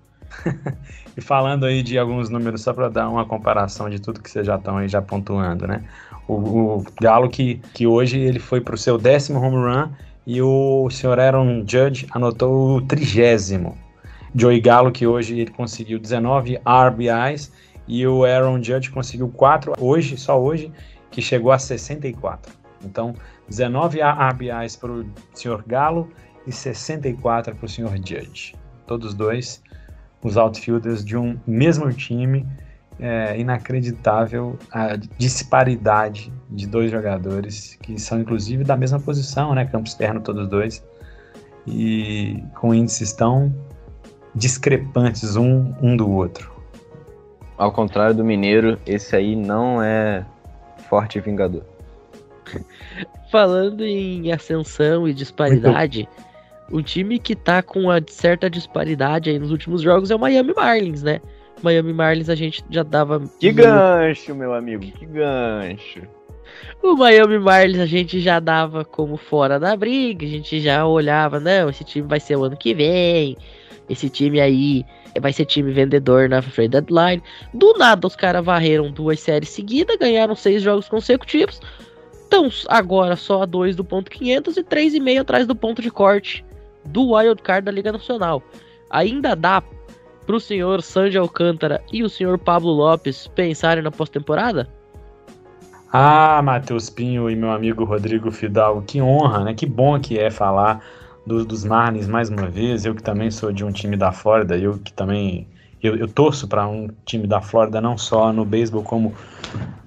e falando aí de alguns números, só para dar uma comparação de tudo que vocês já estão aí já pontuando, né? O, o Galo que, que hoje ele foi para o seu décimo home run e o senhor Aaron Judge anotou o trigésimo. Joey Gallo, que hoje ele conseguiu 19 RBIs, e o Aaron Judge conseguiu 4 hoje, só hoje, que chegou a 64. Então, 19 RBIs para o Sr. Galo e 64 para o Sr. Judge. Todos dois os outfielders de um mesmo time. É inacreditável a disparidade de dois jogadores que são inclusive da mesma posição, né? Campo externo todos dois. E com índices tão discrepantes um, um do outro. Ao contrário do Mineiro, esse aí não é forte vingador. Falando em ascensão e disparidade, o time que tá com uma certa disparidade aí nos últimos jogos é o Miami Marlins, né? Miami Marlins a gente já dava. Que gancho, meu amigo, que gancho. O Miami Marlins a gente já dava como fora da briga, a gente já olhava, não, esse time vai ser o ano que vem, esse time aí vai ser time vendedor na free deadline. Do nada os caras varreram duas séries seguidas, ganharam seis jogos consecutivos. Estão agora só a dois do ponto 500 e três e meio atrás do ponto de corte do wild card da Liga Nacional. Ainda dá para o senhor Sandy Alcântara e o senhor Pablo Lopes pensarem na pós-temporada? Ah, Matheus Pinho e meu amigo Rodrigo Fidalgo, que honra, né? Que bom que é falar do, dos Marlins mais uma vez. Eu que também sou de um time da Flórida, eu que também eu, eu torço para um time da Flórida não só no beisebol como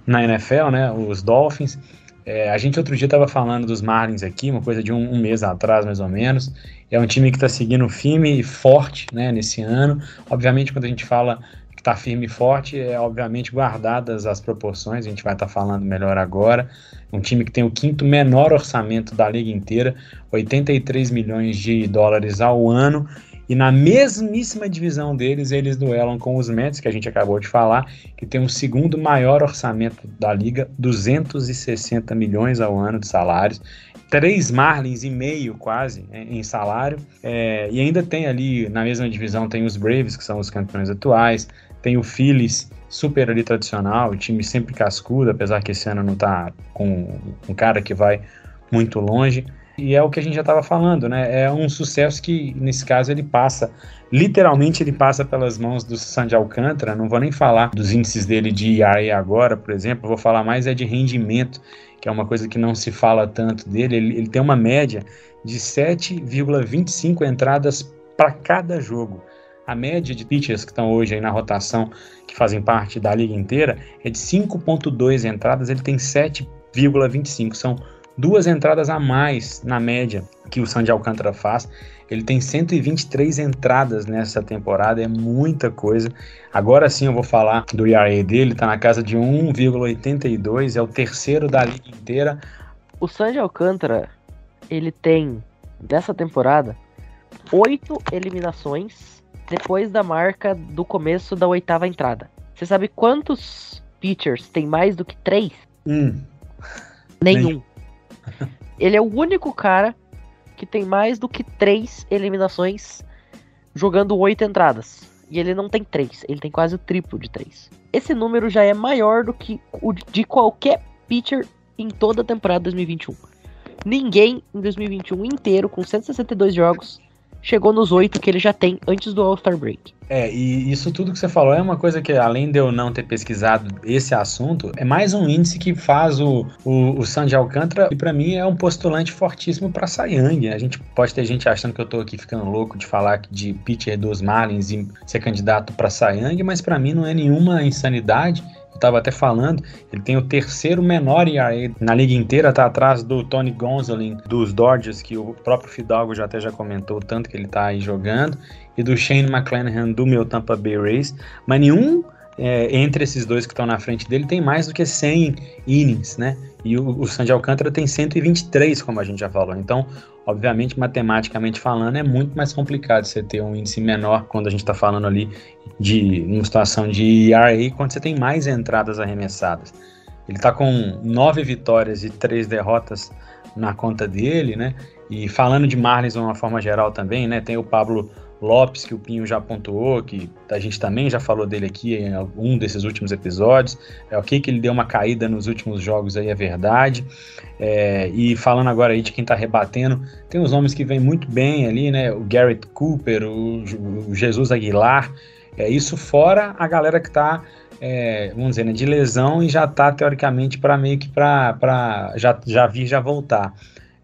na NFL, né? Os Dolphins. É, a gente outro dia estava falando dos Marlins aqui, uma coisa de um, um, mês atrás mais ou menos. É um time que está seguindo firme e forte, né? Nesse ano. Obviamente, quando a gente fala que está firme e forte, é obviamente guardadas as proporções, a gente vai estar tá falando melhor agora. Um time que tem o quinto menor orçamento da liga inteira, 83 milhões de dólares ao ano. E na mesmíssima divisão deles, eles duelam com os Mets, que a gente acabou de falar, que tem o segundo maior orçamento da liga, 260 milhões ao ano de salários três Marlins e meio quase em salário. É, e ainda tem ali na mesma divisão tem os Braves, que são os campeões atuais, tem o Phillies, super ali tradicional, o time sempre cascudo, apesar que esse ano não tá com um cara que vai muito longe. E é o que a gente já estava falando, né? É um sucesso que, nesse caso, ele passa, literalmente ele passa pelas mãos do Sandy Alcântara. Não vou nem falar dos índices dele de ERA agora, por exemplo, vou falar mais é de rendimento, que é uma coisa que não se fala tanto dele. Ele, ele tem uma média de 7,25 entradas para cada jogo. A média de pitchers que estão hoje aí na rotação, que fazem parte da liga inteira, é de 5,2 entradas, ele tem 7,25. São duas entradas a mais na média que o Sandy Alcântara faz. Ele tem 123 entradas nessa temporada, é muita coisa. Agora sim eu vou falar do ERA dele, tá na casa de 1,82, é o terceiro da liga inteira. O Sandy Alcântara, ele tem dessa temporada oito eliminações depois da marca do começo da oitava entrada. Você sabe quantos pitchers tem mais do que três? Hum. Nenhum. Ele é o único cara que tem mais do que três eliminações jogando oito entradas. E ele não tem três, ele tem quase o triplo de três. Esse número já é maior do que o de qualquer pitcher em toda a temporada 2021. Ninguém em 2021 inteiro, com 162 jogos, chegou nos oito que ele já tem antes do All-Star Break. É, e isso tudo que você falou é uma coisa que, além de eu não ter pesquisado esse assunto, é mais um índice que faz o, o, o Sandy Alcântara, e para mim é um postulante fortíssimo para Sayang. A gente pode ter gente achando que eu tô aqui ficando louco de falar de pitcher dos Marlins e ser candidato para Sayang, mas para mim não é nenhuma insanidade estava até falando, ele tem o terceiro menor ERA na liga inteira, tá atrás do Tony Gonsolin dos Dodgers, que o próprio Fidalgo já até já comentou tanto que ele tá aí jogando, e do Shane McClanahan do meu Tampa Bay Rays, mas nenhum é, entre esses dois que estão na frente dele tem mais do que 100 innings, né? E o, o Sandy Alcântara tem 123, como a gente já falou. Então, obviamente, matematicamente falando, é muito mais complicado você ter um índice menor quando a gente está falando ali de uma situação de ERA quando você tem mais entradas arremessadas. Ele está com nove vitórias e três derrotas na conta dele, né? E falando de Marlins de uma forma geral também, né? Tem o Pablo Lopes, que o Pinho já pontuou, que a gente também já falou dele aqui em um desses últimos episódios. É ok que ele deu uma caída nos últimos jogos aí, é verdade. É, e falando agora aí de quem tá rebatendo, tem os nomes que vêm muito bem ali, né? O Garrett Cooper, o, o Jesus Aguilar. É isso fora a galera que tá, é, vamos dizer, né, de lesão e já tá teoricamente para meio que para já, já vir já voltar.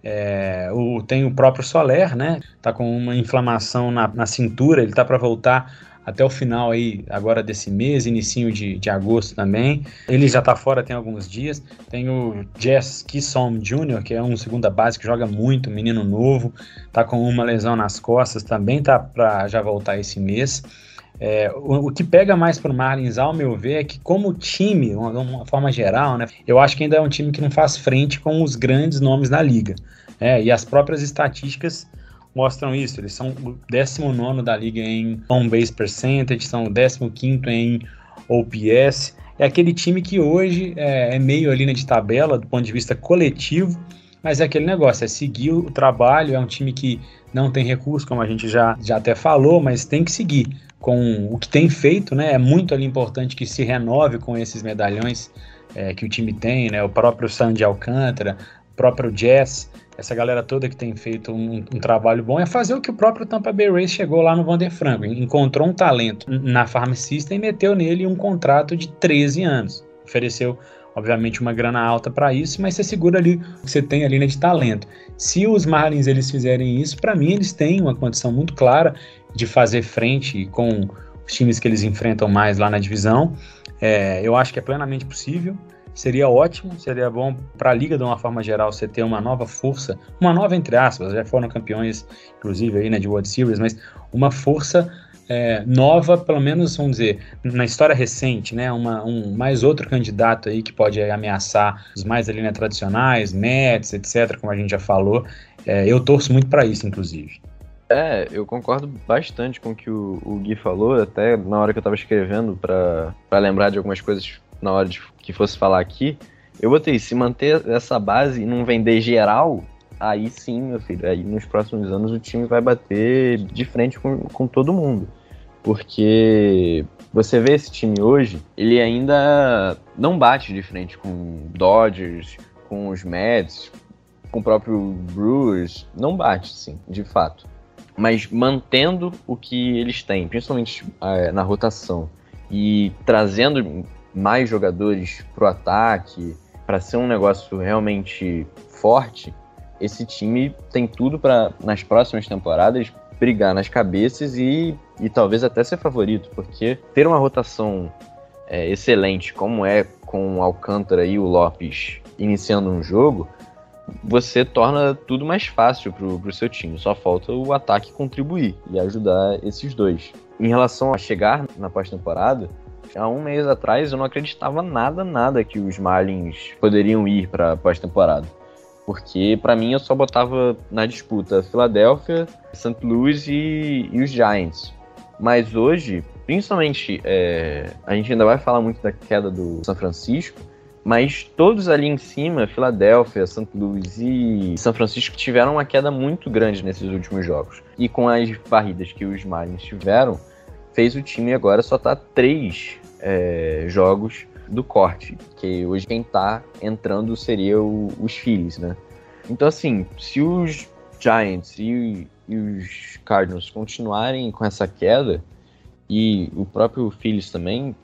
É, o, tem o próprio Soler, né? Tá com uma inflamação na, na cintura, ele tá para voltar até o final aí, agora desse mês, inicinho de, de agosto também. Ele já tá fora tem alguns dias. Tem o Jess Kissom Jr., que é um segunda base que joga muito, menino novo, tá com uma lesão nas costas, também tá para já voltar esse mês. É, o, o, que pega mais pro Marlins, ao meu ver, é que como time, de uma, uma, forma geral, né, eu acho que ainda é um time que não faz frente com os grandes nomes da liga. É, e as próprias estatísticas mostram isso. Eles são o 19 da liga em on-base percentage, são o 15 em OPS. É aquele time que hoje é, é meio ali de tabela do ponto de vista coletivo, mas é aquele negócio, é seguir o trabalho, é um time que não tem recurso, como a gente já, já até falou, mas tem que seguir com o que tem feito, né? É muito ali importante que se renove com esses medalhões é, que o time tem, né? O próprio Sandy Alcântara, o próprio Jazz, essa galera toda que tem feito um, um, trabalho bom é fazer o que o próprio Tampa Bay Rays chegou lá no Vander Franco, encontrou um talento na Farm System e meteu nele um contrato de 13 anos. Ofereceu obviamente uma grana alta para isso, mas você segura ali o que você tem ali né, de talento. Se os Marlins eles fizerem isso, para mim eles têm uma condição muito clara de fazer frente com os times que eles enfrentam mais lá na divisão. É, eu acho que é plenamente possível. Seria ótimo, seria bom para a liga de uma forma geral você ter uma nova força, uma nova entre aspas, já foram campeões, inclusive aí né, de World Series, mas uma força é, nova, pelo menos, vamos dizer, na história recente, né? Uma, um mais outro candidato aí que pode ameaçar os mais ali, né, tradicionais, Mets, etc., como a gente já falou. É, eu torço muito para isso, inclusive. É, eu concordo bastante com o que o, o Gui falou, até na hora que eu tava escrevendo para lembrar de algumas coisas na hora de que fosse falar aqui. Eu botei, se manter essa base e não vender geral, aí sim, meu filho, aí nos próximos anos o time vai bater de frente com, com todo mundo. Porque você vê esse time hoje, ele ainda não bate de frente com Dodgers, com os Mets, com o próprio Brewers, não bate, sim, de fato. Mas mantendo o que eles têm, principalmente é, na rotação, e trazendo mais jogadores pro ataque, para ser um negócio realmente forte, esse time tem tudo para nas próximas temporadas brigar nas cabeças e, e talvez até ser favorito, porque ter uma rotação é, excelente como é com o Alcântara e o Lopes iniciando um jogo, você torna tudo mais fácil pro, pro seu time. Só falta o ataque contribuir e ajudar esses dois. Em relação a chegar na pós-temporada, há um mês atrás eu não acreditava nada, nada que os Marlins poderiam ir para pós-temporada. Porque para mim eu só botava na disputa Filadélfia, St. Louis e, e, os Giants. Mas hoje, principalmente, é, a gente ainda vai falar muito da queda do São Francisco, mas todos ali em cima, Filadélfia, St. Louis e São Francisco tiveram uma queda muito grande nesses últimos jogos. E com as varridas que os Marlins tiveram, fez o time agora só estar tá três é, jogos do corte, que hoje quem tá entrando seria o, os Phillies, né? Então, assim, se os Giants e, e, os Cardinals continuarem com essa queda, e o próprio Phillies também,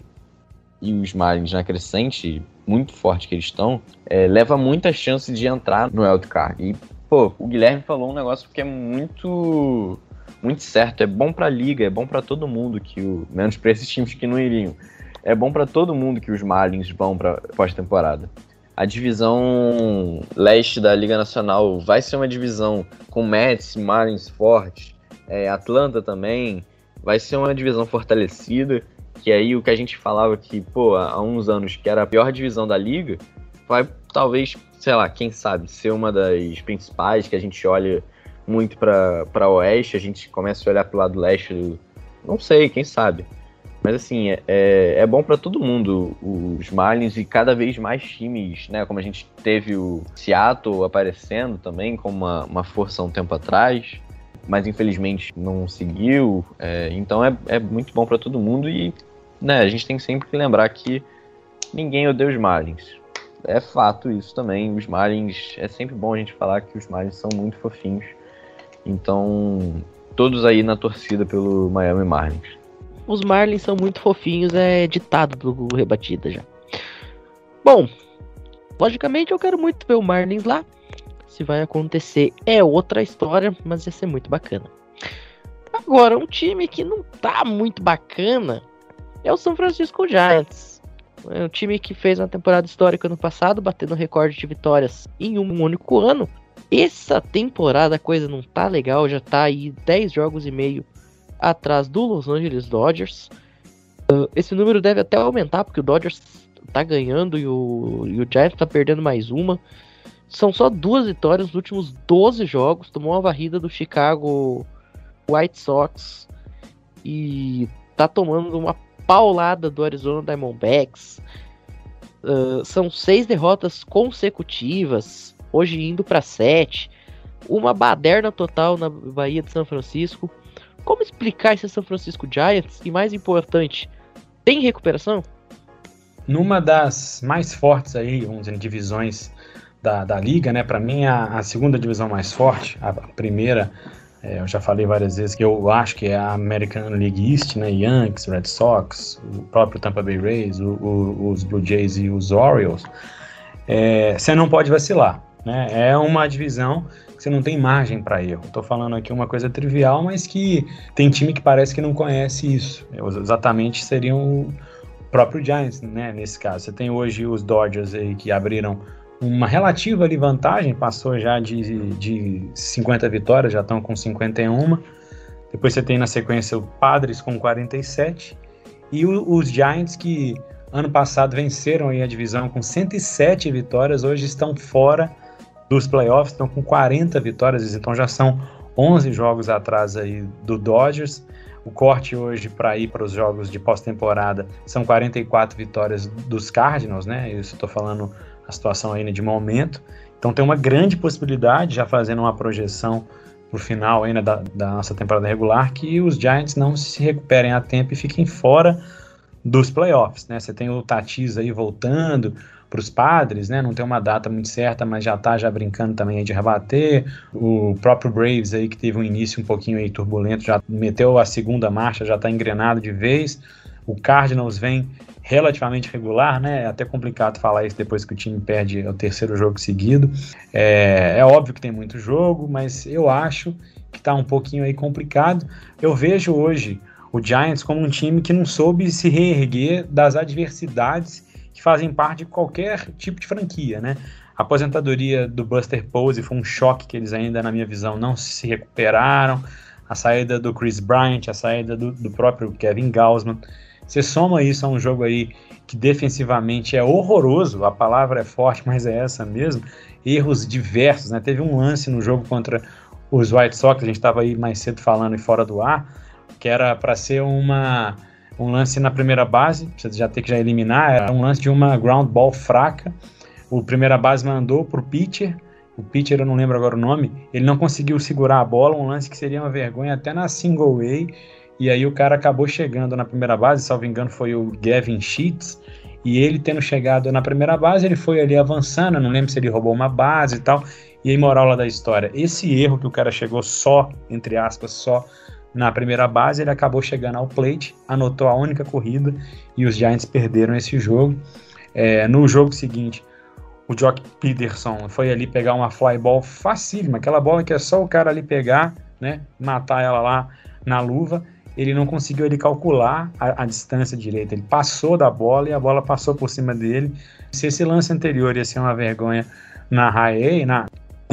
e os Marlins na crescente, muito forte que eles estão, é, leva muita chance de entrar no wildcard. E, pô, o Guilherme falou um negócio que é muito muito certo, é bom para a liga, é bom para todo mundo que o menos para esses times que não iriam é bom para todo mundo que os Marlins vão para pós-temporada. A divisão leste da Liga Nacional vai ser uma divisão com Mets, Marlins fortes, é, Atlanta também, vai ser uma divisão fortalecida, que aí o que a gente falava que, pô, há uns anos que era a pior divisão da liga, vai talvez, sei lá, quem sabe, ser uma das principais, que a gente olha muito para oeste, a gente começa a olhar para o lado leste, não sei, quem sabe. Mas assim, é, é, é bom para todo mundo os Marlins e cada vez mais times, né? Como a gente teve o Seattle aparecendo também como uma, uma força um tempo atrás, mas infelizmente não seguiu. É, então é, é muito bom para todo mundo e né, a gente tem sempre que lembrar que ninguém odeia os Marlins. É fato isso também. Os Marlins, é sempre bom a gente falar que os Marlins são muito fofinhos. Então, todos aí na torcida pelo Miami Marlins os Marlins são muito fofinhos, é ditado do Rebatida já. Bom, logicamente eu quero muito ver o Marlins lá. Se vai acontecer é outra história, mas ia ser muito bacana. Agora, um time que não tá muito bacana é o São Francisco Giants. É um time que fez uma temporada histórica no passado, batendo recorde de vitórias em um único ano. Essa temporada a coisa não tá legal, já tá aí 10 jogos e meio atrás do Los Angeles Dodgers. Uh, esse número deve até aumentar, porque o Dodgers tá ganhando e o, e o Giants tá perdendo mais uma. São só duas vitórias nos últimos 12 jogos. Tomou uma varrida do Chicago White Sox e tá tomando uma paulada do Arizona Diamondbacks. Uh, são seis derrotas consecutivas, hoje indo para sete. Uma baderna total na Bahia de São Francisco. Como explicar esse São Francisco Giants? E mais importante, tem recuperação? Numa das mais fortes aí, vamos dizer, divisões da, da liga, né? Para mim, a, a, segunda divisão mais forte, a, primeira, é, eu já falei várias vezes que eu acho que é a American League East, né? Yankees, Red Sox, o próprio Tampa Bay Rays, o, o, os Blue Jays e os Orioles. É, você não pode vacilar, né? É uma divisão você não tem margem para erro. Estou falando aqui uma coisa trivial, mas que tem time que parece que não conhece isso. Exatamente seriam o próprio Giants, né? Nesse caso, você tem hoje os Dodgers aí que abriram uma relativa ali vantagem, passou já de, de 50 vitórias, já estão com 51. Depois você tem na sequência o Padres com 47 e o, os Giants que ano passado venceram a divisão com 107 vitórias, hoje estão fora dos playoffs, estão com 40 vitórias, então já são 11 jogos atrás aí do Dodgers. O corte hoje para ir para os jogos de pós-temporada são 44 vitórias dos Cardinals, né? Isso estou falando a situação ainda de momento. Então tem uma grande possibilidade, já fazendo uma projeção para o final ainda da, da nossa temporada regular, que os Giants não se recuperem a tempo e fiquem fora dos playoffs, né? Você tem o Tatis aí voltando, para os padres, né? Não tem uma data muito certa, mas já está já brincando também de rebater. O próprio Braves aí que teve um início um pouquinho aí turbulento, já meteu a segunda marcha, já está engrenado de vez. O Cardinals vem relativamente regular, né? É até complicado falar isso depois que o time perde o terceiro jogo seguido. É, é óbvio que tem muito jogo, mas eu acho que está um pouquinho aí complicado. Eu vejo hoje o Giants como um time que não soube se reerguer das adversidades que fazem parte de qualquer tipo de franquia, né? A aposentadoria do Buster Posey foi um choque que eles ainda, na minha visão, não se recuperaram. A saída do Chris Bryant, a saída do, do próprio Kevin Gausman. Você soma isso a um jogo aí que defensivamente é horroroso, a palavra é forte, mas é essa mesmo. Erros diversos, né? Teve um lance no jogo contra os White Sox, a gente estava aí mais cedo falando e fora do ar, que era para ser uma um lance na primeira base, você já tem que já eliminar, era um lance de uma ground ball fraca. O primeira base mandou pro pitcher, o pitcher eu não lembro agora o nome, ele não conseguiu segurar a bola, um lance que seria uma vergonha até na single way. E aí o cara acabou chegando na primeira base, salvo engano foi o Gavin Sheets, e ele tendo chegado na primeira base, ele foi ali avançando, não lembro se ele roubou uma base e tal. E aí, moral lá da história, esse erro que o cara chegou só, entre aspas, só na primeira base, ele acabou chegando ao plate, anotou a única corrida e os Giants perderam esse jogo. É, no jogo seguinte, o Jock Peterson foi ali pegar uma fly ball facílima, aquela bola que é só o cara ali pegar, né, matar ela lá na luva. Ele não conseguiu ele calcular a, a distância direita. Ele passou da bola e a bola passou por cima dele. Se esse lance anterior ia ser uma vergonha na high A, na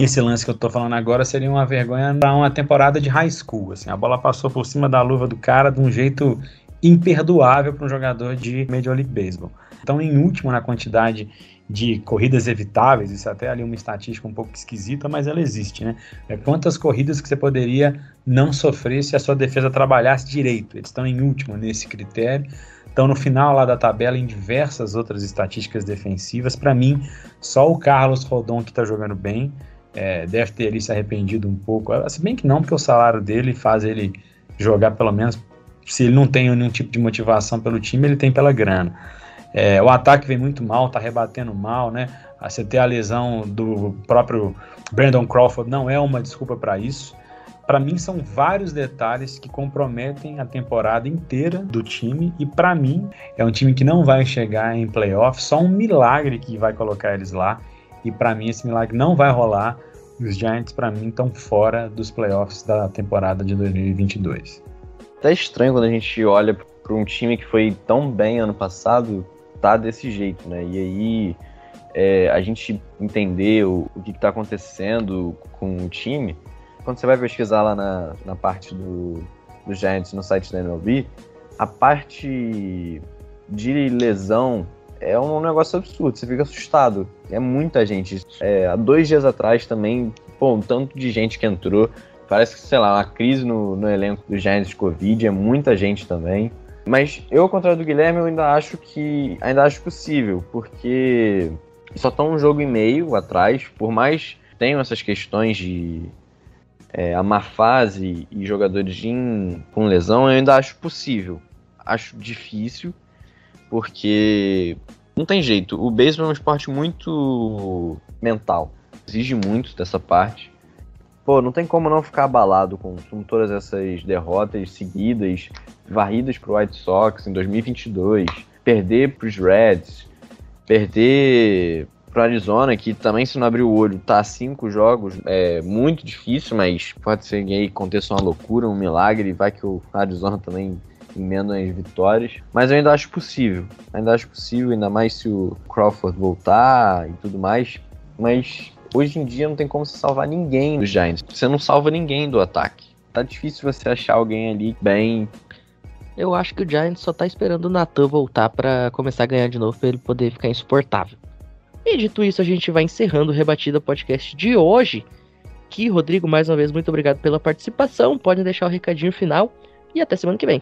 esse lance que eu tô falando agora seria uma vergonha para uma temporada de high school. Assim, a bola passou por cima da luva do cara de um jeito imperdoável para um jogador de Major League Baseball. Então, em último na quantidade de corridas evitáveis, isso é até ali uma estatística um pouco esquisita, mas ela existe, né? É quantas corridas que você poderia não sofrer se a sua defesa trabalhasse direito. Eles estão em último nesse critério. Estão no final lá da tabela em diversas outras estatísticas defensivas. Para mim, só o Carlos Rodon que está jogando bem é, deve ter ali se arrependido um pouco. Se bem que não, porque o salário dele faz ele jogar pelo menos. Se ele não tem nenhum tipo de motivação pelo time, ele tem pela grana. É, o ataque vem muito mal, tá rebatendo mal, né? Ah, você ter a lesão do próprio Brandon Crawford não é uma desculpa para isso. Para mim são vários detalhes que comprometem a temporada inteira do time e para mim é um time que não vai chegar em playoff, só um milagre que vai colocar eles lá. E para mim esse milagre não vai rolar. Os Giants para mim estão fora dos playoffs da temporada de 2022. Tá estranho quando a gente olha para um time que foi tão bem ano passado, tá desse jeito, né? E aí é, a gente entender o, o que está acontecendo com o time, quando você vai pesquisar lá na, na parte do, do Giants no site da MLB, a parte de lesão é um negócio absurdo, você fica assustado. É muita gente. É, há dois dias atrás também, pô, um tanto de gente que entrou. Parece que, sei lá, uma crise no, no elenco do Giants Covid, é muita gente também. Mas eu, ao contrário do Guilherme, eu ainda acho que. ainda acho possível, porque só estão um jogo e meio atrás, por mais tenham essas questões de é, a má fase e jogadores de, com lesão, eu ainda acho possível. Acho difícil, porque não tem jeito. O beisebol é um esporte muito mental. Exige muito dessa parte. Pô, não tem como não ficar abalado com, com todas essas derrotas seguidas, varridas pro White Sox em 2022, perder pros Reds, perder pro Arizona, que também se não abrir o olho tá cinco jogos, é muito difícil, mas pode ser que aí aconteça uma loucura, um milagre, vai que o Arizona também as vitórias. Mas eu ainda acho possível. Ainda acho possível, ainda mais se o Crawford voltar e tudo mais. Mas hoje em dia não tem como se salvar ninguém dos Giants. Você não salva ninguém do ataque. tá difícil você achar alguém ali bem. Eu acho que o Giants só tá esperando o Natan voltar pra começar a ganhar de novo pra ele poder ficar insuportável. E dito isso, a gente vai encerrando o Rebatida Podcast de hoje. Que, Rodrigo, mais uma vez, muito obrigado pela participação. Podem deixar o recadinho final e até semana que vem.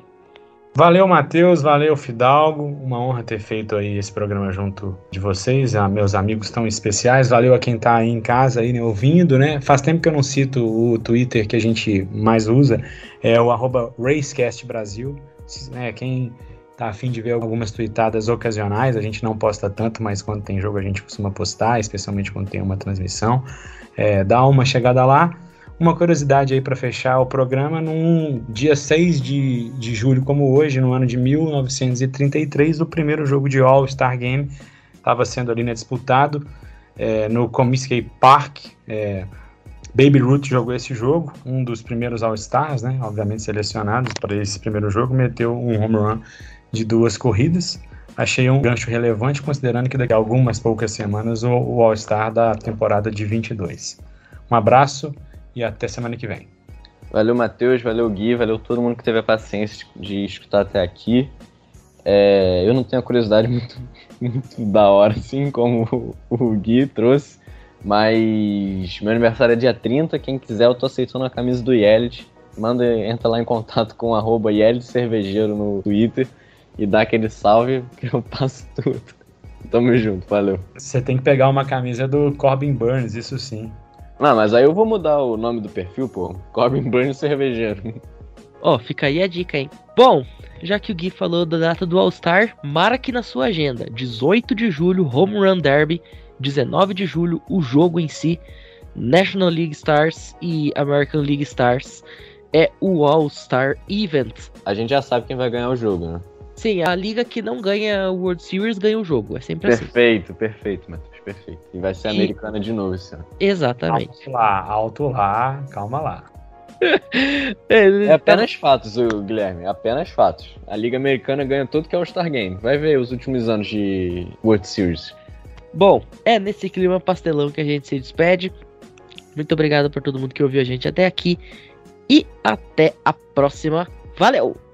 Valeu, Matheus, valeu, Fidalgo. Uma honra ter feito aí esse programa junto de vocês, a meus amigos tão especiais. Valeu a quem tá aí em casa aí, né, ouvindo, né? Faz tempo que eu não cito o Twitter que a gente mais usa, é o arroba RaceCastBrasil. Né, quem tá afim de ver algumas tweetadas ocasionais, a gente não posta tanto, mas quando tem jogo a gente costuma postar, especialmente quando tem uma transmissão. É, dá uma chegada lá. Uma curiosidade aí para fechar o programa, num dia 6 de, de julho, como hoje, no ano de 1933, o primeiro jogo de All-Star Game estava sendo ali né, disputado é, no Comiskey Park. É, Baby Ruth jogou esse jogo, um dos primeiros All-Stars, né, obviamente selecionados para esse primeiro jogo, meteu um home run de duas corridas. Achei um gancho relevante, considerando que daqui a algumas poucas semanas o, o All-Star da temporada de 22. Um abraço e até semana que vem. Valeu, Matheus, valeu, Gui, valeu todo mundo que teve a paciência de escutar até aqui. É, eu não tenho a curiosidade muito, muito da hora, assim, como o, o Gui trouxe, mas meu aniversário é dia 30, quem quiser eu tô aceitando a camisa do Yelit. Manda, entra lá em contato com arroba Cervejeiro no Twitter e dá aquele salve que eu passo tudo. Tamo junto, valeu. Você tem que pegar uma camisa do Corbin Burns, isso sim. Não, mas aí eu vou mudar o nome do perfil, pô. Corbin Burns Cervejeiro. Ó, oh, fica aí a dica, hein? Bom, já que o Gui falou da data do All-Star, marque na sua agenda. 18 de julho, Home Run Derby. 19 de julho, o jogo em si. National League Stars e American League Stars. É o All-Star Event. A gente já sabe quem vai ganhar o jogo, né? Sim, a liga que não ganha o World Series ganha o jogo. É sempre perfeito, assim. Perfeito, perfeito, Matheus, perfeito. E vai ser e... americana de novo esse ano. Exatamente. Alto lá, alto lá, calma lá. é apenas fatos, Guilherme. Apenas fatos. A Liga Americana ganha tudo que é o Star Game. Vai ver os últimos anos de World Series. Bom, é nesse clima pastelão que a gente se despede. Muito obrigado por todo mundo que ouviu a gente até aqui. E até a próxima. Valeu!